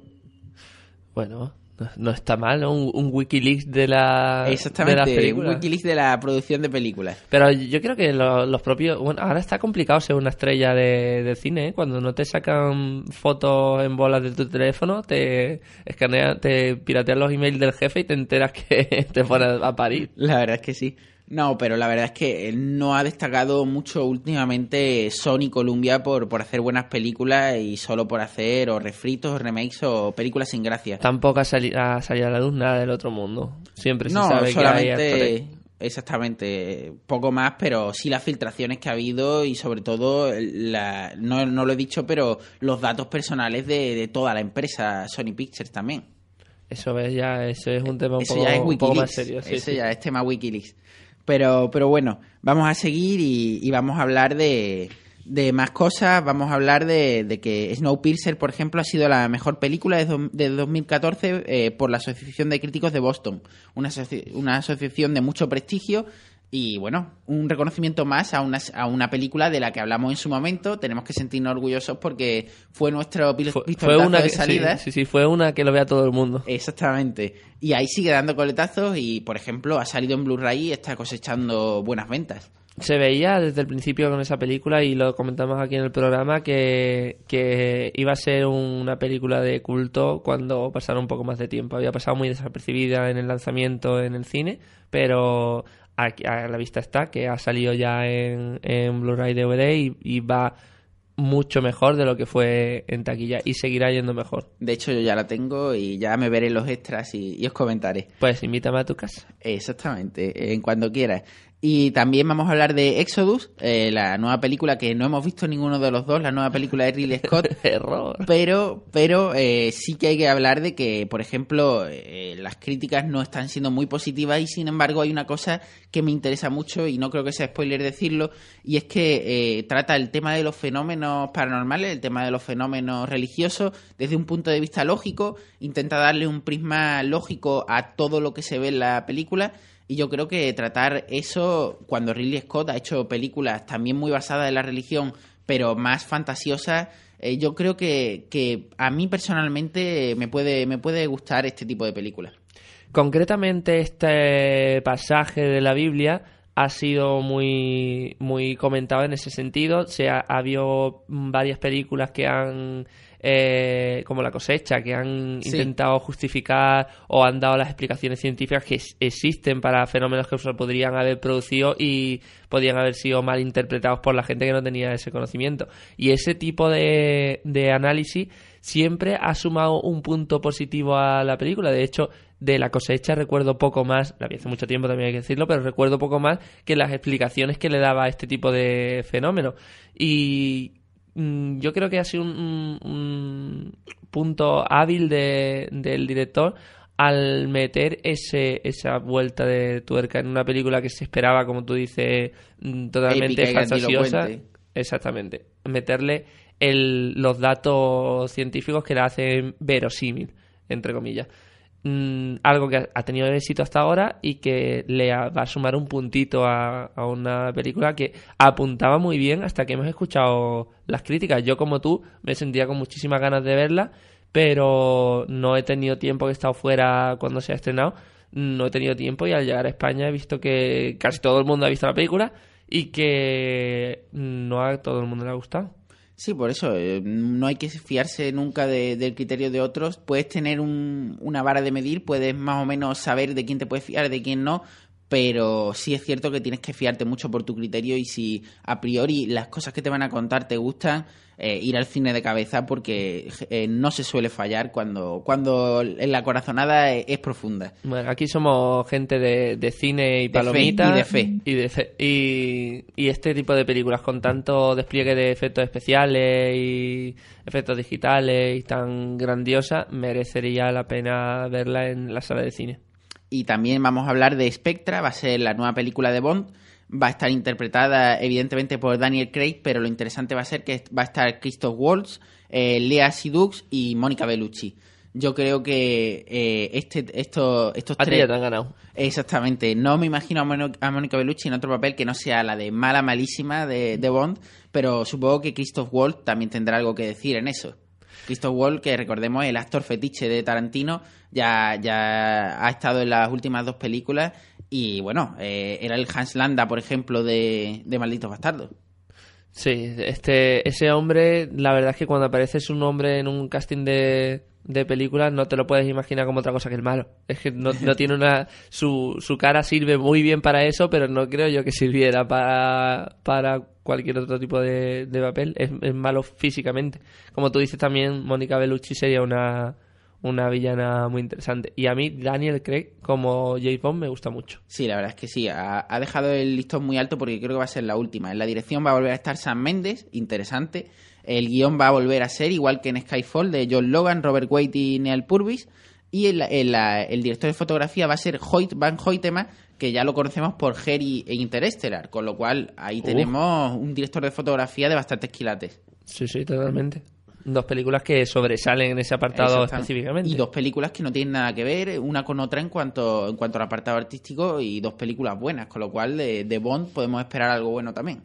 Bueno, no, no está mal, ¿no? Un, un Wikileaks de la de las Exactamente, un películas. Wikileaks de la producción de películas. Pero yo creo que lo- los propios... Bueno, ahora está complicado ser una estrella de, de cine, ¿eh? Cuando no te sacan fotos en bolas de tu teléfono, te escanean, te piratean los emails del jefe y te enteras que te pones a parir. La verdad es que sí. No, pero la verdad es que no ha destacado mucho últimamente Sony Columbia por, por hacer buenas películas y solo por hacer o refritos, o remakes o películas sin gracia. Tampoco ha, sali- ha salido a la luz nada del otro mundo. Siempre se No, sabe que hay solamente actores. exactamente poco más, pero sí las filtraciones que ha habido y sobre todo la, no, no lo he dicho, pero los datos personales de, de toda la empresa Sony Pictures también. Eso ves ya, eso es un tema un poco, ya es un poco más serio. sí, sí. ya es tema Wikileaks. Pero, pero bueno, vamos a seguir y, y vamos a hablar de, de más cosas. Vamos a hablar de, de que Snowpiercer, por ejemplo, ha sido la mejor película de, de 2014 eh, por la Asociación de Críticos de Boston. Una, asoci- una asociación de mucho prestigio y, bueno, un reconocimiento más a una, a una película de la que hablamos en su momento. Tenemos que sentirnos orgullosos porque fue nuestro pil- Fue, fue pistoletazo una de que, salida. sí, sí, sí, fue una que lo vea todo el mundo. Exactamente. Y ahí sigue dando coletazos y, por ejemplo, ha salido en Blu-ray y está cosechando buenas ventas. Se veía desde el principio con esa película y lo comentamos aquí en el programa que, que iba a ser una película de culto cuando pasara un poco más de tiempo. Había pasado muy desapercibida en el lanzamiento en el cine, pero aquí- a, la vista está que ha salido ya en, en Blu-ray DVD y, y va mucho mejor de lo que fue en taquilla y seguirá yendo mejor. De hecho, yo ya la tengo y ya me veré los extras y, y os comentaré. Pues invítame a tu casa. Exactamente, en cuando quieras. Y también vamos a hablar de Exodus, eh, la nueva película que no hemos visto ninguno de los dos, la nueva película de Ridley Scott. Error. Pero, pero eh, sí que hay que hablar de que, por ejemplo, eh, las críticas no están siendo muy positivas y sin embargo hay una cosa que me interesa mucho y no creo que sea spoiler decirlo y es que eh, trata el tema de los fenómenos paranormales, el tema de los fenómenos religiosos desde un punto de vista lógico, intenta darle un prisma lógico a todo lo que se ve en la película y yo creo que tratar eso, cuando Ridley Scott ha hecho películas también muy basadas en la religión, pero más fantasiosas, eh, yo creo que, que a mí personalmente me puede, me puede gustar este tipo de películas. Concretamente este pasaje de la Biblia ha sido muy, muy comentado en ese sentido. Se ha, ha habido varias películas que han, eh, como La cosecha, que han Sí. intentado justificar o han dado las explicaciones científicas que existen para fenómenos que se podrían haber producido y podrían haber sido mal interpretados por la gente que no tenía ese conocimiento. Y ese tipo de, de análisis siempre ha sumado un punto positivo a la película. De hecho, de la cosecha recuerdo poco más, la vi hace mucho tiempo también hay que decirlo, pero recuerdo poco más que las explicaciones que le daba a este tipo de fenómenos. Y yo creo que ha sido un, un- un punto hábil de- del director al meter ese, esa vuelta de tuerca en una película que se esperaba, como tú dices, mm, totalmente Épica fantasiosa. Exactamente. Meterle el, los datos científicos que la hacen verosímil, entre comillas. Mm, algo que ha, tenido éxito hasta ahora y que le va a sumar un puntito a, una película que apuntaba muy bien hasta que hemos escuchado las críticas. Yo, como tú, me sentía con muchísimas ganas de verla, pero no he tenido tiempo he estado fuera cuando se ha estrenado. No he tenido tiempo y al llegar a España he visto que casi todo el mundo ha visto la película y que no a todo el mundo le ha gustado. Sí, por eso, eh, no hay que fiarse nunca de- del criterio de otros. Puedes tener un- una vara de medir, puedes más o menos saber de quién te puedes fiar, de quién no, pero sí es cierto que tienes que fiarte mucho por tu criterio y si a priori las cosas que te van a contar te gustan, eh, ir al cine de cabeza porque eh, no se suele fallar cuando, cuando la corazonada es, es profunda. Bueno, aquí somos gente de, de cine y palomitas. y de fe. Y, de fe- y, y este tipo de películas con tanto despliegue de efectos especiales y efectos digitales y tan grandiosa, merecería la pena verla en la sala de cine. Y también vamos a hablar de Spectra, va a ser la nueva película de Bond. Va a estar interpretada evidentemente por Daniel Craig, pero lo interesante va a ser que va a estar Christoph Waltz, eh, Lea Seydoux y Mónica Bellucci. Yo creo que eh, este, esto, estos A tres... ya te han ganado. Exactamente. No me imagino a, Mono- a Mónica Bellucci en otro papel que no sea la de mala malísima de, de Bond, pero supongo que Christoph Waltz también tendrá algo que decir en eso. Christoph Waltz, que recordemos el actor fetiche de Tarantino, ya, ya ha estado en las últimas dos películas y bueno, eh, era el Hans Landa, por ejemplo, de, de Malditos Bastardos. Sí, este, ese hombre, la verdad es que cuando aparece su nombre en un casting de, de películas no te lo puedes imaginar como otra cosa que el malo. Es que no, no tiene una... Su, su cara sirve muy bien para eso, pero no creo yo que sirviera para, para cualquier otro tipo de, de papel. Es, malo físicamente. Como tú dices también, Mónica Bellucci sería una, una villana muy interesante. Y a mí, Daniel Craig, como James Bond, me gusta mucho. Sí, la verdad es que sí. Ha, ha dejado el listón muy alto porque creo que va a ser la última. En la dirección va a volver a estar Sam Mendes, interesante. El guion va a volver a ser igual que en Skyfall de John Logan, Robert Wade y Neil Purvis. Y el, el- el director de fotografía va a ser Hoyt Van Hoytema, que ya lo conocemos por Harry e Interstellar. Con lo cual ahí tenemos un director de fotografía de bastantes quilates. Sí, sí, totalmente. Dos películas que sobresalen en ese apartado específicamente. Y dos películas que no tienen nada que ver una con otra en cuanto, en cuanto al apartado artístico y dos películas buenas, con lo cual de, de Bond podemos esperar algo bueno también.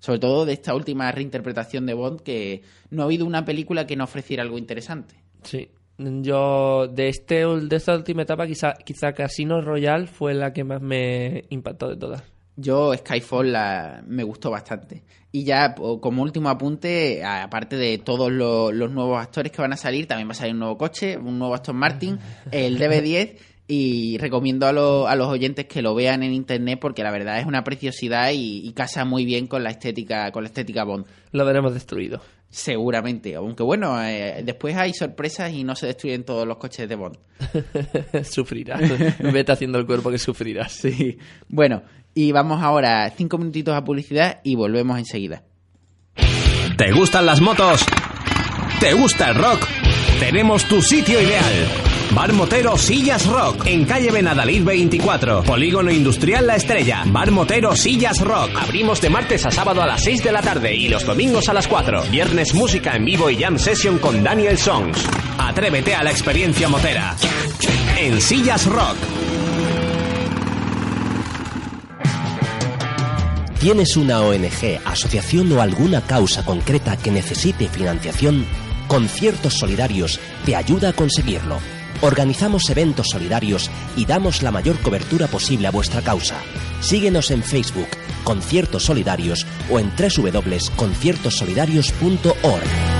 Sobre todo de esta última reinterpretación de Bond, que no ha habido una película que no ofreciera algo interesante. Sí. Yo, de, este, de esta última etapa, quizá, quizá Casino Royale fue la que más me impactó de todas. Yo Skyfall la- me gustó bastante. Y ya como último apunte, aparte de todos lo- los nuevos actores que van a salir, también va a salir un nuevo coche, un nuevo Aston Martin, el DB10 y recomiendo a, lo- a los oyentes que lo vean en internet porque la verdad es una preciosidad y, y casa muy bien con la estética con la estética Bond. Lo veremos destruido. Seguramente, aunque bueno, eh, después hay sorpresas y no se destruyen todos los coches de Bond. sufrirás. Vete haciendo el cuerpo que sufrirás. Sí. Bueno, y vamos ahora cinco minutitos a publicidad y volvemos enseguida. ¿Te gustan las motos? ¿Te gusta el rock? Tenemos tu sitio ideal. Bar Motero Sillas Rock, en calle Benadalid 24, Polígono Industrial La Estrella. Bar Motero Sillas Rock. Abrimos de martes a sábado a las 6 de la tarde y los domingos a las 4. Viernes música en vivo y jam session con Daniel Songs. Atrévete a la experiencia motera. En Sillas Rock. ¿Tienes una ONG, asociación o alguna causa concreta que necesite financiación? Conciertos Solidarios te ayuda a conseguirlo. Organizamos eventos solidarios y damos la mayor cobertura posible a vuestra causa. Síguenos en Facebook, Conciertos Solidarios o en www.conciertosolidarios.org.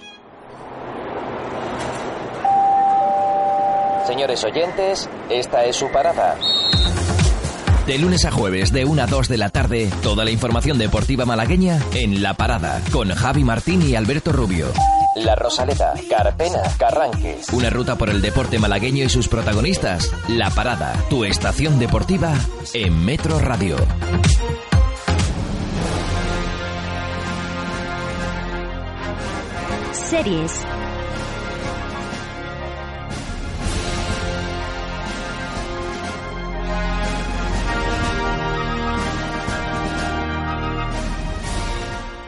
Señores oyentes, esta es su parada. De lunes a jueves, de 1 a 2 de la tarde, toda la información deportiva malagueña en La Parada, con Javi Martín y Alberto Rubio. La Rosaleda, Carpena, Carranques. Una ruta por el deporte malagueño y sus protagonistas. La Parada, tu estación deportiva en Metro Radio. Series.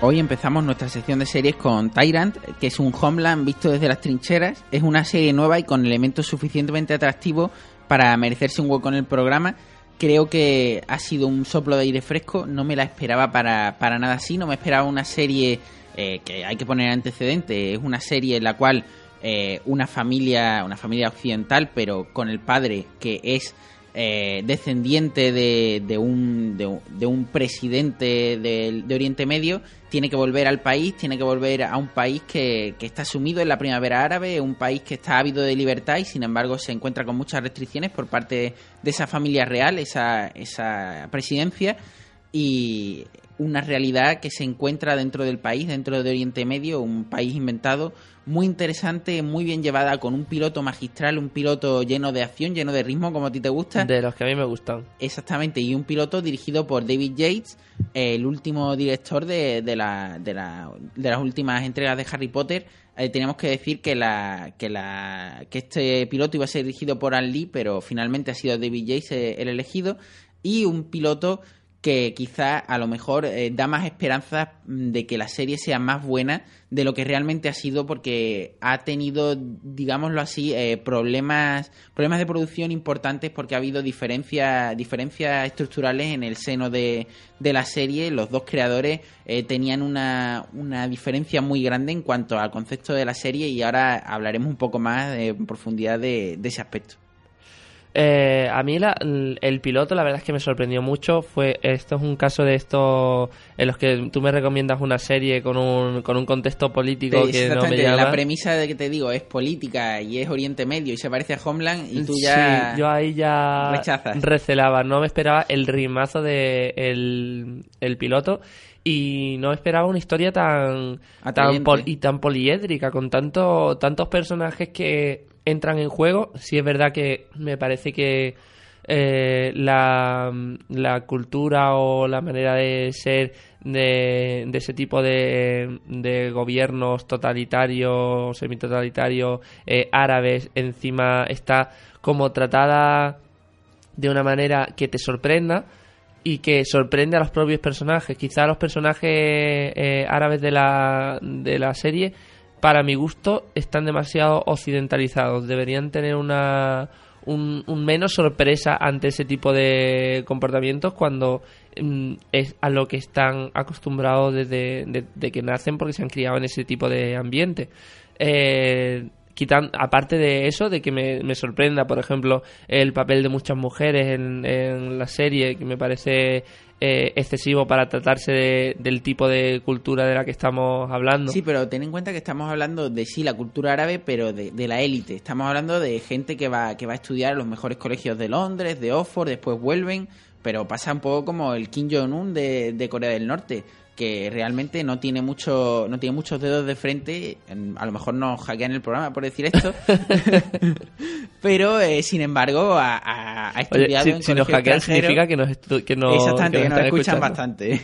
Hoy empezamos nuestra sección de series con Tyrant, que es un Homeland visto desde las trincheras. Es una serie nueva y con elementos suficientemente atractivos para merecerse un hueco en el programa. Creo que ha sido un soplo de aire fresco, no me la esperaba para, para nada así, no me esperaba una serie eh, que hay que poner antecedente, es una serie en la cual eh, una familia, una familia occidental, pero con el padre que es eh, descendiente de, de un, de, de un presidente de Oriente Medio, tiene que volver al país, tiene que volver a un país que, que está sumido en la primavera árabe, un país que está ávido de libertad y sin embargo se encuentra con muchas restricciones por parte de esa familia real, esa, esa presidencia y una realidad que se encuentra dentro del país, dentro de Oriente Medio, un país inventado, muy interesante, muy bien llevada, con un piloto magistral, un piloto lleno de acción, lleno de ritmo, como a ti te gusta. De los que a mí me gustan. Exactamente, y un piloto dirigido por David Yates, el último director de, de, la, de, la- de las últimas entregas de Harry Potter. Eh, teníamos que decir que, la, que, la, que este piloto iba a ser dirigido por Ann Lee, pero finalmente ha sido David Yates eh, el elegido. Y un piloto que quizá a lo mejor eh, da más esperanzas mm, de que la serie sea más buena de lo que realmente ha sido porque ha tenido, digámoslo así, eh, problemas problemas de producción importantes porque ha habido diferencias diferencias estructurales en el seno de, de la serie. Los dos creadores eh, tenían una, una diferencia muy grande en cuanto al concepto de la serie y ahora hablaremos un poco más en profundidad de ese aspecto. Eh, a mí la- el piloto la verdad es que me sorprendió mucho. Fue Esto es un caso de estos en los que tú me recomiendas una serie con un, con un contexto político Sí, que no me exactamente, llama. la premisa de que te digo es política y es Oriente Medio y se parece a Homeland y tú ya Sí, yo ahí ya rechazas. recelaba, no me esperaba el rimazo de el, el piloto y no esperaba una historia tan tan pol- y tan poliédrica con tanto tantos personajes que entran en juego. Sí es verdad que me parece que eh, la, cultura o la manera de ser de, de ese tipo de, de gobiernos totalitarios, semitotalitarios, eh, árabes, encima está como tratada de una manera que te sorprenda y que sorprende a los propios personajes. Quizá los personajes eh, árabes de la, de la serie, para mi gusto, están demasiado occidentalizados. Deberían tener una, un, menos sorpresa ante ese tipo de comportamientos cuando mm, es a lo que están acostumbrados desde de, de que nacen porque se han criado en ese tipo de ambiente. Eh, aparte de eso, de que me, me sorprenda, por ejemplo, el papel de muchas mujeres en la serie, que me parece eh, excesivo para tratarse de- del tipo de cultura de la que estamos hablando. Sí, pero ten en cuenta que estamos hablando de sí la cultura árabe, pero de, de la élite. Estamos hablando de gente que va que va a estudiar en los mejores colegios de Londres, de Oxford, después vuelven, pero pasa un poco como el Kim Jong Un de, de Corea del Norte, que realmente no tiene mucho no tiene muchos dedos de frente. En- A lo mejor nos hackean el programa por decir esto, pero eh, sin embargo ha, ha- ha Oye, estudiado si, en si nos hackean significa que nos, que no, Exactamente, que nos, están escuchan escuchando. bastante.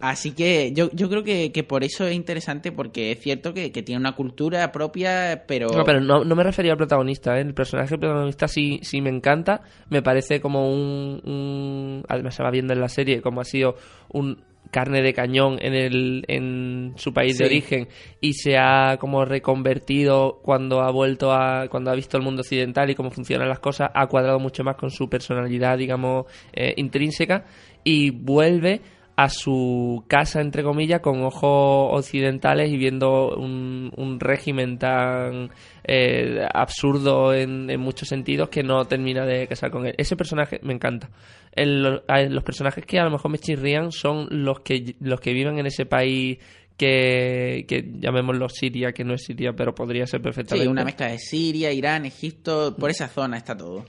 Así que yo, yo creo que, que por eso es interesante, porque es cierto que, que tiene una cultura propia, pero... No, pero no, no me refería al protagonista, ¿eh? El personaje protagonista sí, sí me encanta. Me parece como un, un- Además se va viendo en la serie como ha sido un carne de cañón en, el, en su país de origen y se ha como reconvertido cuando ha vuelto a... cuando ha visto el mundo occidental y cómo funcionan las cosas, ha cuadrado mucho más con su personalidad, digamos, eh, intrínseca y vuelve a su casa, entre comillas, con ojos occidentales y viendo un, un régimen tan eh, absurdo en, en muchos sentidos que no termina de casar con él. Ese personaje me encanta. El- los personajes que a lo mejor me chirrían son los que, los que viven en ese país que, que llamémoslo Siria, que no es Siria, pero podría ser Sí, perfectamente una mezcla de Siria, Irán, Egipto, por esa zona está todo.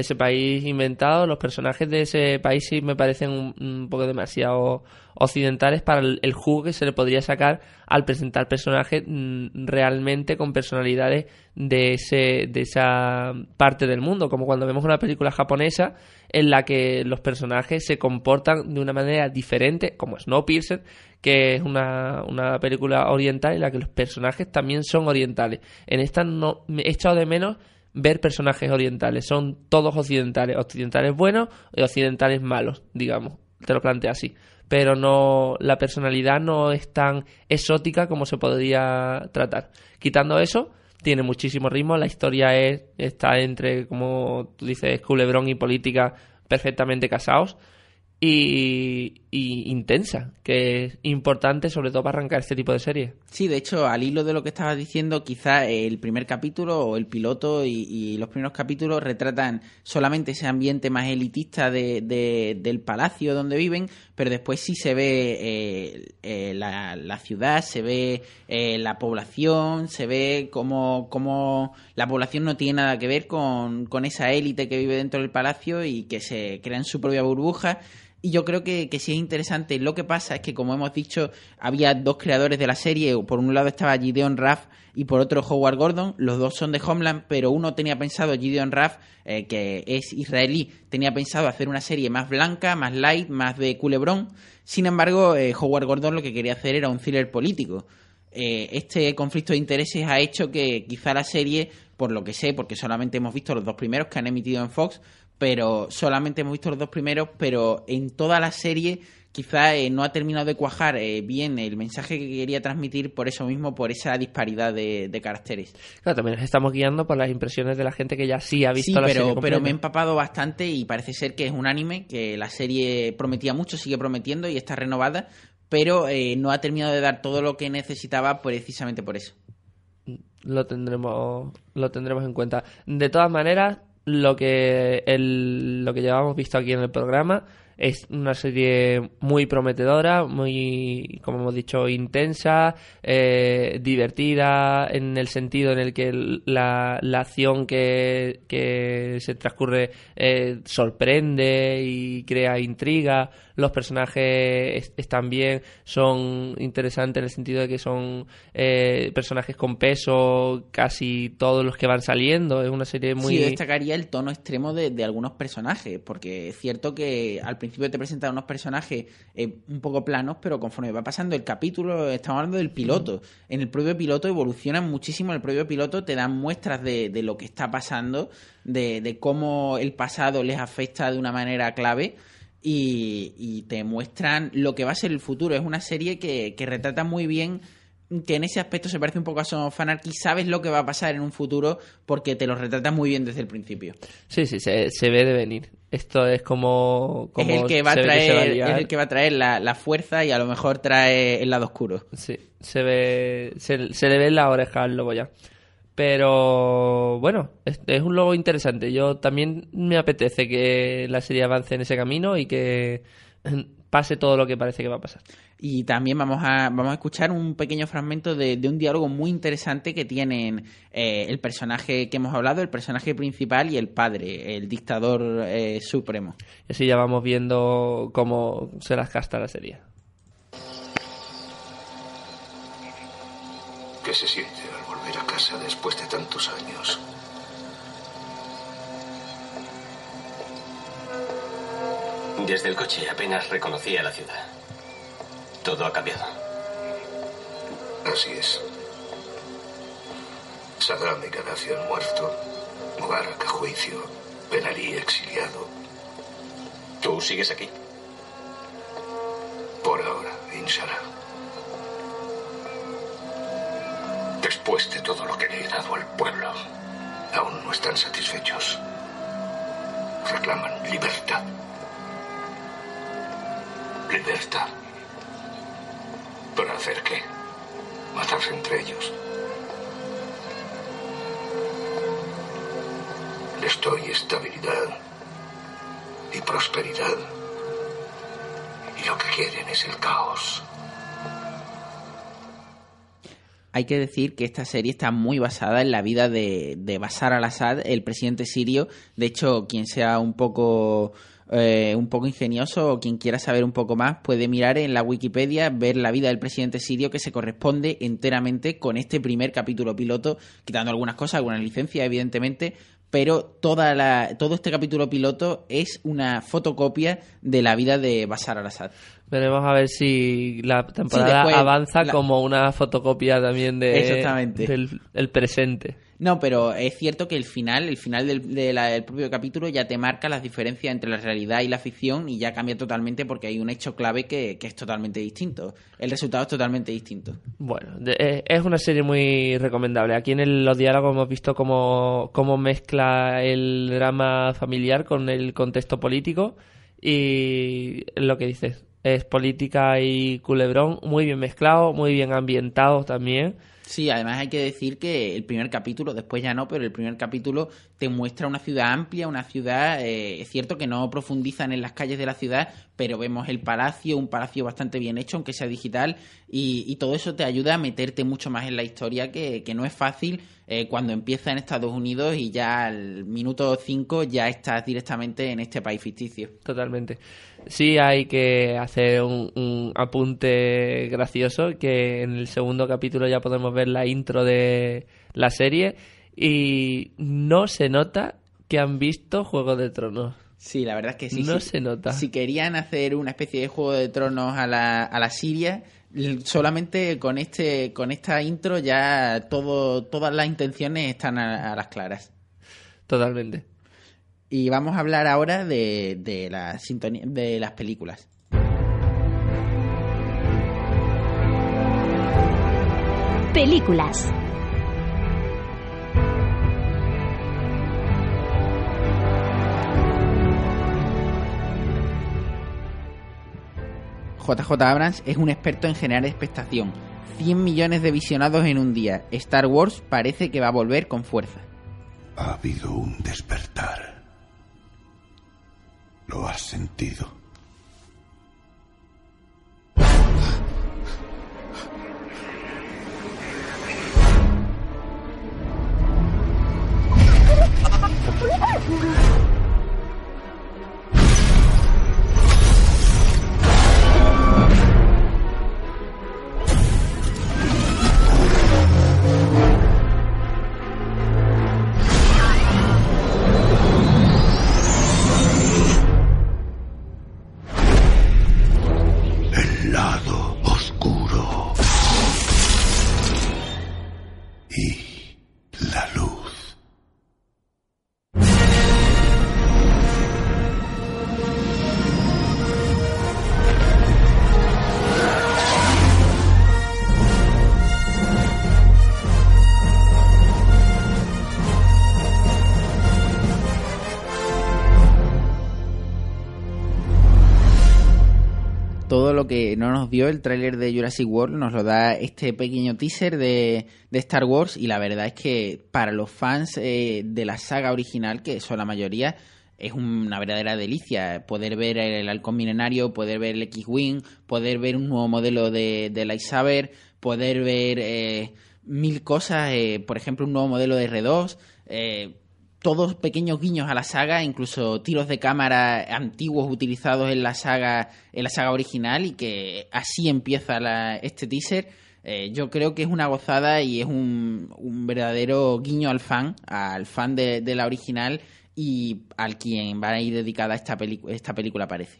Ese país inventado, los personajes de ese país sí me parecen un, poco demasiado occidentales para el, el jugo que se le podría sacar al presentar personajes mm, realmente con personalidades de ese de esa parte del mundo, como cuando vemos una película japonesa en la que los personajes se comportan de una manera diferente, como Snowpiercer, que es una, una película oriental en la que los personajes también son orientales. En esta no me he echado de menos ver personajes orientales. Son todos occidentales. Occidentales buenos y occidentales malos, digamos. Te lo plantea así. Pero no, la personalidad no es tan exótica como se podría tratar. Quitando eso, tiene muchísimo ritmo. La historia es, está entre, como tú dices, culebrón y política perfectamente casados. Y, y intensa, que es importante sobre todo para arrancar este tipo de series. Sí, de hecho, al hilo de lo que estabas diciendo, quizá el primer capítulo o el piloto y, y los primeros capítulos retratan solamente ese ambiente más elitista de, de- del palacio donde viven, pero después sí se ve eh, eh, la, la ciudad, se ve eh, la población, se ve cómo, cómo la población no tiene nada que ver con, con esa élite que vive dentro del palacio y que se crean su propia burbuja. Y yo creo que, que sí es interesante. Lo que pasa es que, como hemos dicho, había dos creadores de la serie. Por un lado estaba Gideon Raff y por otro Howard Gordon. Los dos son de Homeland, pero uno tenía pensado, Gideon Raff, eh, que es israelí, tenía pensado hacer una serie más blanca, más light, más de culebrón. Sin embargo, eh, Howard Gordon lo que quería hacer era un thriller político. Eh, este conflicto de intereses ha hecho que quizá la serie, por lo que sé, porque solamente hemos visto los dos primeros que han emitido en Fox, pero solamente hemos visto los dos primeros, pero en toda la serie quizá eh, no ha terminado de cuajar eh, bien el mensaje que quería transmitir por eso mismo, por esa disparidad de, de caracteres. Claro, también nos estamos guiando por las impresiones de la gente que ya sí ha visto Sí, la pero, serie pero completa. me he empapado bastante y parece ser que es un anime que la serie prometía mucho, sigue prometiendo y está renovada, pero eh, no ha terminado de dar todo lo que necesitaba precisamente por eso. lo tendremos lo tendremos en cuenta de todas maneras lo que el, lo que llevamos visto aquí en el programa. Es una serie muy prometedora muy como hemos dicho intensa eh, divertida en el sentido en el que la, la acción que, que se transcurre eh, sorprende y crea intriga los personajes es- están bien son interesantes en el sentido de que son eh, personajes con peso casi todos los que van saliendo es una serie muy Sí, yo destacaría el tono extremo de, de algunos personajes, porque es cierto que al principio te presentan unos personajes eh, un poco planos, pero conforme va pasando el capítulo, estamos hablando del piloto. En el propio piloto evolucionan muchísimo, en el propio piloto te dan muestras de, de lo que está pasando, de, de cómo el pasado les afecta de una manera clave. Y, y te muestran lo que va a ser el futuro. Es una serie que, que retrata muy bien que en ese aspecto se parece un poco a Son of Anarchy. Sabes lo que va a pasar en un futuro porque te lo retrata muy bien desde el principio. sí sí se, se ve de venir esto es como, como es el que va a traer, es el que va a traer la, la fuerza y a lo mejor trae el lado oscuro. Sí, se ve, se, se le ve en la oreja al lobo ya. Pero bueno, es, es un logo interesante. Yo también me apetece que la serie avance en ese camino y que pase todo lo que parece que va a pasar. Y también vamos a, vamos a escuchar un pequeño fragmento de, de un diálogo muy interesante que tienen eh, el personaje que hemos hablado, el personaje principal y el padre, el dictador eh, supremo. Y así ya vamos viendo cómo se las gasta la serie. ¿Qué se siente casa después de tantos años? Desde el coche apenas reconocía la ciudad. Todo ha cambiado. Así es. Saddam y Gaddafi han muerto. Mubarak a juicio. Ben Ali exiliado. ¿Tú sigues aquí? Por ahora, inshallah. Después de todo lo que le he dado al pueblo, aún no están satisfechos. Reclaman libertad. Libertad. ¿Para hacer qué? Matarse entre ellos. Les doy estabilidad y prosperidad. Y lo que quieren es el caos. Hay que decir que esta serie está muy basada en la vida de, de Bashar al-Assad, el presidente sirio. De hecho, quien sea un poco eh, un poco ingenioso o quien quiera saber un poco más puede mirar en la Wikipedia, ver la vida del presidente sirio que se corresponde enteramente con este primer capítulo piloto, quitando algunas cosas, algunas licencias, evidentemente, pero toda la, todo este capítulo piloto es una fotocopia de la vida de Bashar al-Assad. Veremos a ver si la temporada Sí, avanza la- como una fotocopia también de, Exactamente. del el presente. No, pero es cierto que el final, el final del, de la- del propio capítulo ya te marca las diferencias entre la realidad y la ficción y ya cambia totalmente porque hay un hecho clave que, que es totalmente distinto. El resultado es totalmente distinto. Bueno, de- eh, es una serie muy recomendable. Aquí en el- los diálogos hemos visto cómo, cómo mezcla el drama familiar con el contexto político y lo que dices, es política y culebrón muy bien mezclado, muy bien ambientado también. Sí, además hay que decir que el primer capítulo, después ya no, pero el primer capítulo te muestra una ciudad amplia, una ciudad, eh, es cierto que no profundizan en las calles de la ciudad, pero vemos el palacio, un palacio bastante bien hecho, aunque sea digital, y, y todo eso te ayuda a meterte mucho más en la historia, que, que no es fácil eh, cuando empieza en Estados Unidos y ya al minuto 5 ya estás directamente en este país ficticio. Totalmente. Sí hay que hacer un, un apunte gracioso que en el segundo capítulo ya podemos ver la intro de la serie y no se nota que han visto Juego de Tronos. Sí, la verdad es que sí. No sí. se nota. Si querían hacer una especie de juego de tronos a la, a la Siria, solamente con este con esta intro ya todo todas las intenciones están a, a las claras. Totalmente. Y vamos a hablar ahora de, de, la sintonía, de las películas. Películas. JJ Abrams es un experto en generar expectación. 100 millones de visionados en un día. Star Wars parece que va a volver con fuerza. Ha habido un despertar. ¿Lo has sentido? No nos dio el tráiler de Jurassic World nos lo da este pequeño teaser de, de Star Wars y la verdad es que para los fans eh, de la saga original, que son la mayoría, es una verdadera delicia. Poder ver el halcón milenario, poder ver el X-Wing, poder ver un nuevo modelo de, de lightsaber, poder ver eh, mil cosas, eh, por ejemplo un nuevo modelo de R2, eh, todos pequeños guiños a la saga, incluso tiros de cámara antiguos utilizados en la saga, en la saga original y que así empieza la- este teaser. Eh, yo creo que es una gozada y es un, un verdadero guiño al fan, al fan de, de la original y al quien va a ir dedicada esta, esta película, parece.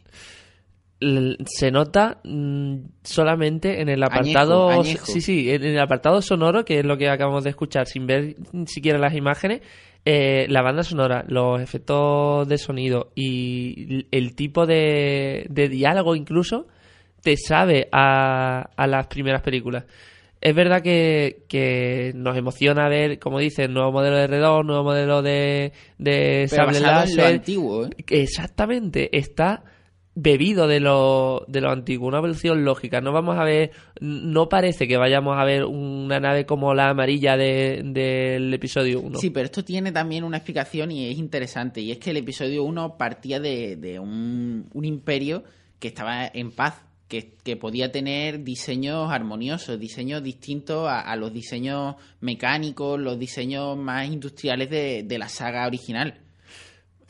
Se nota mm, solamente en el apartado Añejo, añejo. sí sí en el apartado sonoro que es lo que acabamos de escuchar sin ver siquiera las imágenes eh, la banda sonora los efectos de sonido y el tipo de, de diálogo incluso te sabe a, a las primeras películas es verdad que, que nos emociona ver, como dices, nuevo modelo de R2, nuevo modelo de, de Pero sable basado en lo láser. antiguo, ¿eh? Exactamente, está bebido de lo, de lo antiguo, una evolución lógica. No vamos a ver, no parece que vayamos a ver una nave como la amarilla de- del episodio 1. Sí, pero esto tiene también una explicación y es interesante. Y es que el episodio 1 partía de, de un, un imperio que estaba en paz, que, que podía tener diseños armoniosos, diseños distintos a, a los diseños mecánicos, los diseños más industriales de, de la saga original.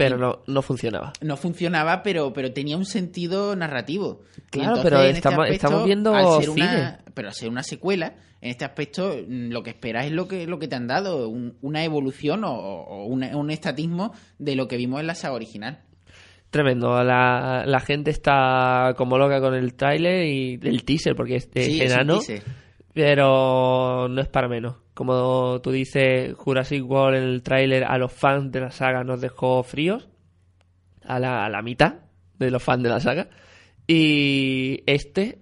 Pero no, no funcionaba. No funcionaba, pero, pero tenía un sentido narrativo. Claro, entonces, pero en este estamos- aspecto, estamos viendo al ser cine. una- pero al ser una secuela, en este aspecto mm, lo que esperas es lo que, lo que te han dado, un- una evolución o, o una- un estatismo de lo que vimos en la saga original. Tremendo, la, la gente está como loca con el tráiler y el teaser, porque es, es Sí, es enano, teaser. Pero no es para menos. Como tú dices, Jurassic World en el tráiler a los fans de la saga nos dejó fríos, a la, a la mitad de los fans de la saga, y este,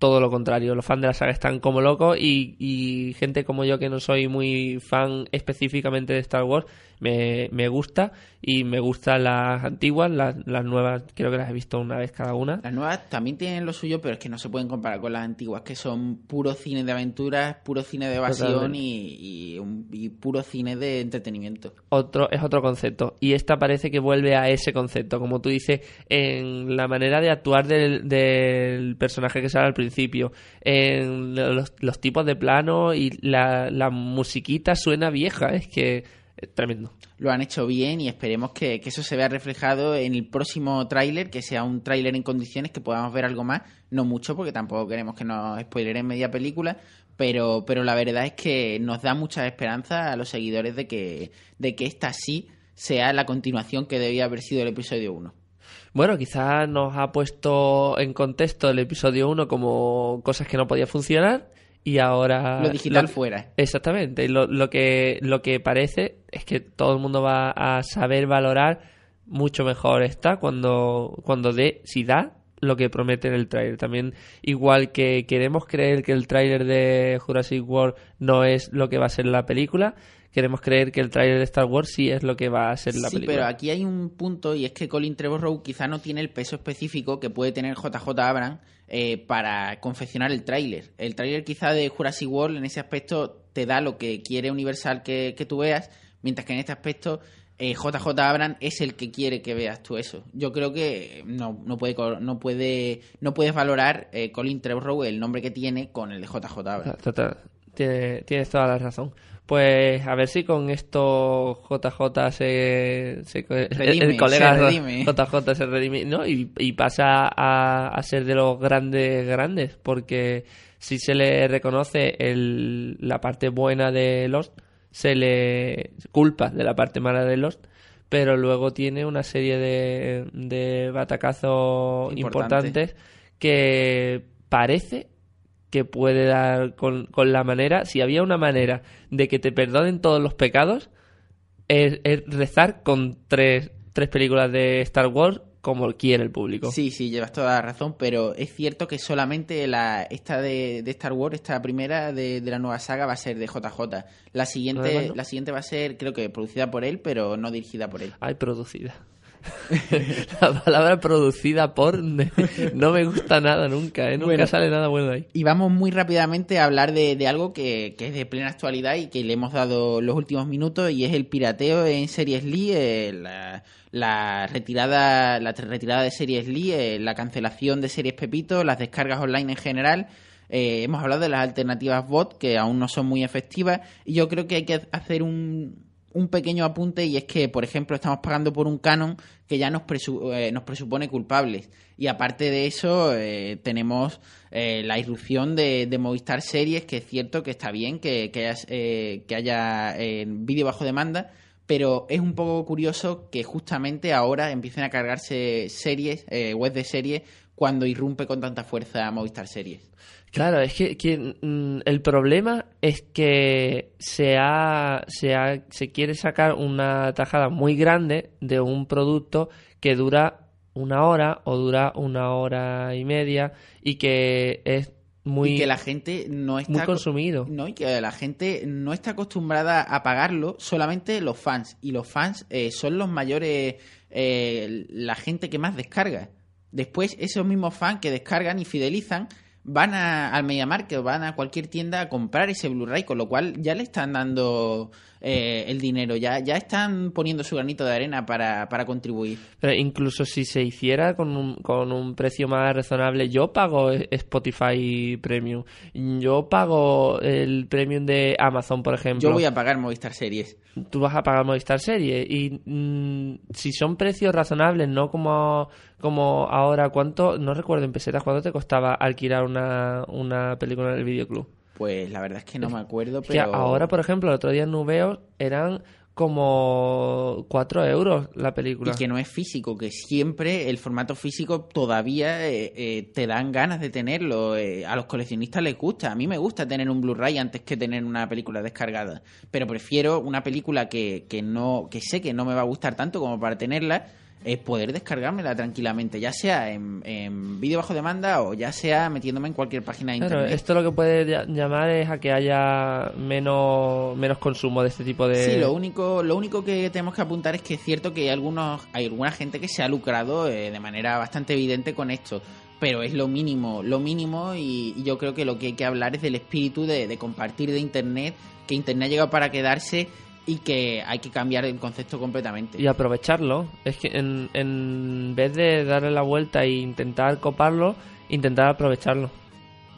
todo lo contrario, los fans de la saga están como locos y, y gente como yo que no soy muy fan específicamente de Star Wars, me, me gusta y me gustan las antiguas, las, las nuevas creo que las he visto una vez cada una. Las nuevas también tienen lo suyo, pero es que no se pueden comparar con las antiguas, que son puro cine de aventuras, puro cine de evasión y puro cine de entretenimiento. otro es otro concepto y esta parece que vuelve a ese concepto como tú dices en la manera de actuar del, del personaje que sale al principio los, tipos de plano y la, musiquita suena vieja es que tremendo. Lo han hecho bien y esperemos que, que eso se vea reflejado en el próximo tráiler, que sea un tráiler en condiciones, que podamos ver algo más, no mucho, porque tampoco queremos que nos spoileren media película, pero, pero la verdad es que nos da mucha esperanza a los seguidores de que, de que esta sí sea la continuación que debía haber sido el episodio 1. Bueno, quizás nos ha puesto en contexto el episodio 1 como cosas que no podía funcionar y ahora... Lo digital fuera. Exactamente. Lo, lo, que, lo que parece es que todo el mundo va a saber valorar mucho mejor está cuando, cuando dé, si da lo que promete en el tráiler. También, igual que queremos creer que el tráiler de Jurassic World no es lo que va a ser la película, queremos creer que el tráiler de Star Wars sí es lo que va a ser la sí, película. pero aquí hay un punto y es que Colin Trevorrow quizá no tiene el peso específico que puede tener JJ Abrams eh, para confeccionar el tráiler. El tráiler quizá de Jurassic World en ese aspecto te da lo que quiere Universal que, que tú veas, mientras que en este aspecto eh, JJ Abrams es el que quiere que veas tú eso. Yo creo que no, no puede no puede no puedes valorar eh, Colin Trevorrow el nombre que tiene con el de JJ Abrams. Total, tiene- tienes toda la razón. Pues a ver si con esto JJ se, se- Redime, el colega se redime. JJ se redime ¿no? y, y pasa a, a ser de los grandes grandes porque si se le reconoce el, la parte buena de Lost se le culpa de la parte mala de Lost pero luego tiene una serie de, de batacazos Importante. importantes que parece que puede dar con, con la manera, si había una manera de que te perdonen todos los pecados, es, es rezar con tres, tres películas de Star Wars como quiere el público. Sí, sí, llevas toda la razón, pero es cierto que solamente la esta de, de Star Wars, esta primera de, de la nueva saga va a ser de JJ. La siguiente, no. la siguiente va a ser, creo que producida por él, pero no dirigida por él. Ay, producida. la palabra producida por no me gusta nada nunca, ¿eh? Nunca Bueno. sale nada bueno ahí. Y vamos muy rápidamente a hablar de, de algo que, que es de plena actualidad y que le hemos dado los últimos minutos y es el pirateo en Series Lee, eh, la, la retirada la retirada de Series Lee, eh, la cancelación de Series Pepito, las descargas online en general. Eh, hemos hablado de las alternativas bot que aún no son muy efectivas y yo creo que hay que hacer un, un pequeño apunte y es que, por ejemplo, estamos pagando por un canon que ya nos, presu- eh, nos presupone culpables. Y aparte de eso, eh, tenemos eh, la irrupción de, Movistar Series, que es cierto que está bien que, que, eh, que haya eh, vídeo bajo demanda, pero es un poco curioso que justamente ahora empiecen a cargarse series, eh, web de series, cuando irrumpe con tanta fuerza Movistar Series. Claro, es que, que, mm, el problema es que se, ha, se, ha- se quiere sacar una tajada muy grande de un producto que dura una hora o dura una hora y media y que es muy, y que la gente no está muy consumido. No, y que la gente no está acostumbrada a pagarlo, solamente los fans. Y los fans eh, son los mayores, eh, la gente que más descarga. Después, esos mismos fans que descargan y fidelizan van a, al MediaMarkt o van a cualquier tienda a comprar ese Blu-ray, con lo cual ya le están dando eh, el dinero, ya, ya están poniendo su granito de arena para, para contribuir. Pero incluso si se hiciera con un, con un precio más razonable, yo pago Spotify Premium, yo pago el Premium de Amazon, por ejemplo. Yo voy a pagar Movistar Series. Tú vas a pagar Movistar Serie y mm, si son precios razonables, no como, como ahora, ¿cuánto? No recuerdo en pesetas, ¿cuánto te costaba alquilar una, una película en el videoclub? Pues la verdad es que no me acuerdo, Es que pero... ahora, por ejemplo, el otro día en Nubeo eran como 4 euros la película. Y que no es físico, que siempre el formato físico todavía eh, eh, te dan ganas de tenerlo. eh, a los coleccionistas les gusta. A mí me gusta tener un Blu-ray antes que tener una película descargada. Pero prefiero una película que, que no que sé que no me va a gustar tanto como para tenerla. Es poder descargármela tranquilamente, ya sea en, en vídeo bajo demanda o ya sea metiéndome en cualquier página de Claro, internet. esto lo que puede ll- llamar es a que haya menos, menos consumo de este tipo de... Sí, lo único, lo único que tenemos que apuntar es que es cierto que hay algunos, hay alguna gente que se ha lucrado eh, de manera bastante evidente con esto, pero es lo mínimo, lo mínimo y, y yo creo que lo que hay que hablar es del espíritu de, de compartir de internet, que internet ha llegado para quedarse y que hay que cambiar el concepto completamente. y aprovecharlo. Es que en, en vez de darle la vuelta e intentar coparlo, intentar aprovecharlo.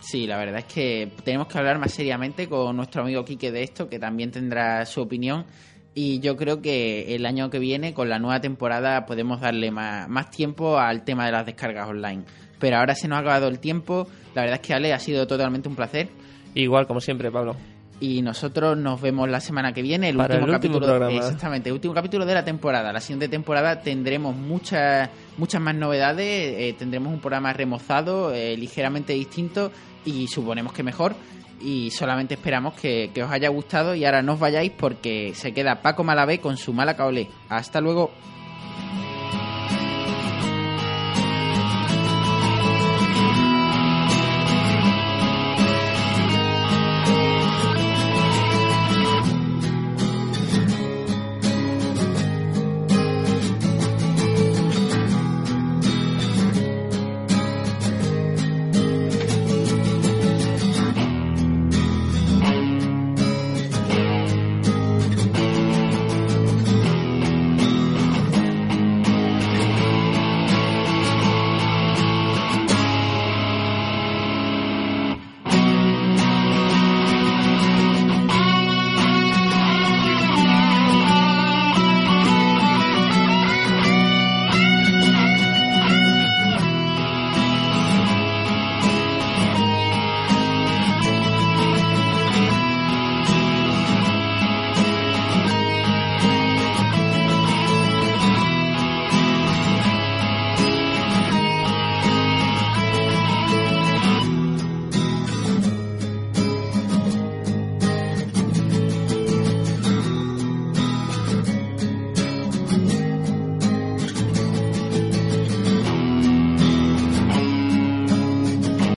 Sí, la verdad es que tenemos que hablar más seriamente con nuestro amigo Quique de esto, que también tendrá su opinión. Y yo creo que el año que viene, con la nueva temporada, podemos darle más, más tiempo al tema de las descargas online. Pero ahora se nos ha acabado el tiempo. La verdad es que Ale ha sido totalmente un placer. Igual, como siempre, Pablo. Y nosotros nos vemos la semana que viene, el Para último el último capítulo. programa. Exactamente, el último capítulo de la temporada. La siguiente temporada tendremos muchas muchas más novedades, eh, tendremos un programa remozado, eh, ligeramente distinto y suponemos que mejor. Y solamente esperamos que, que os haya gustado y ahora no os vayáis porque se queda Paco Malabé con su mala caolé. Hasta luego.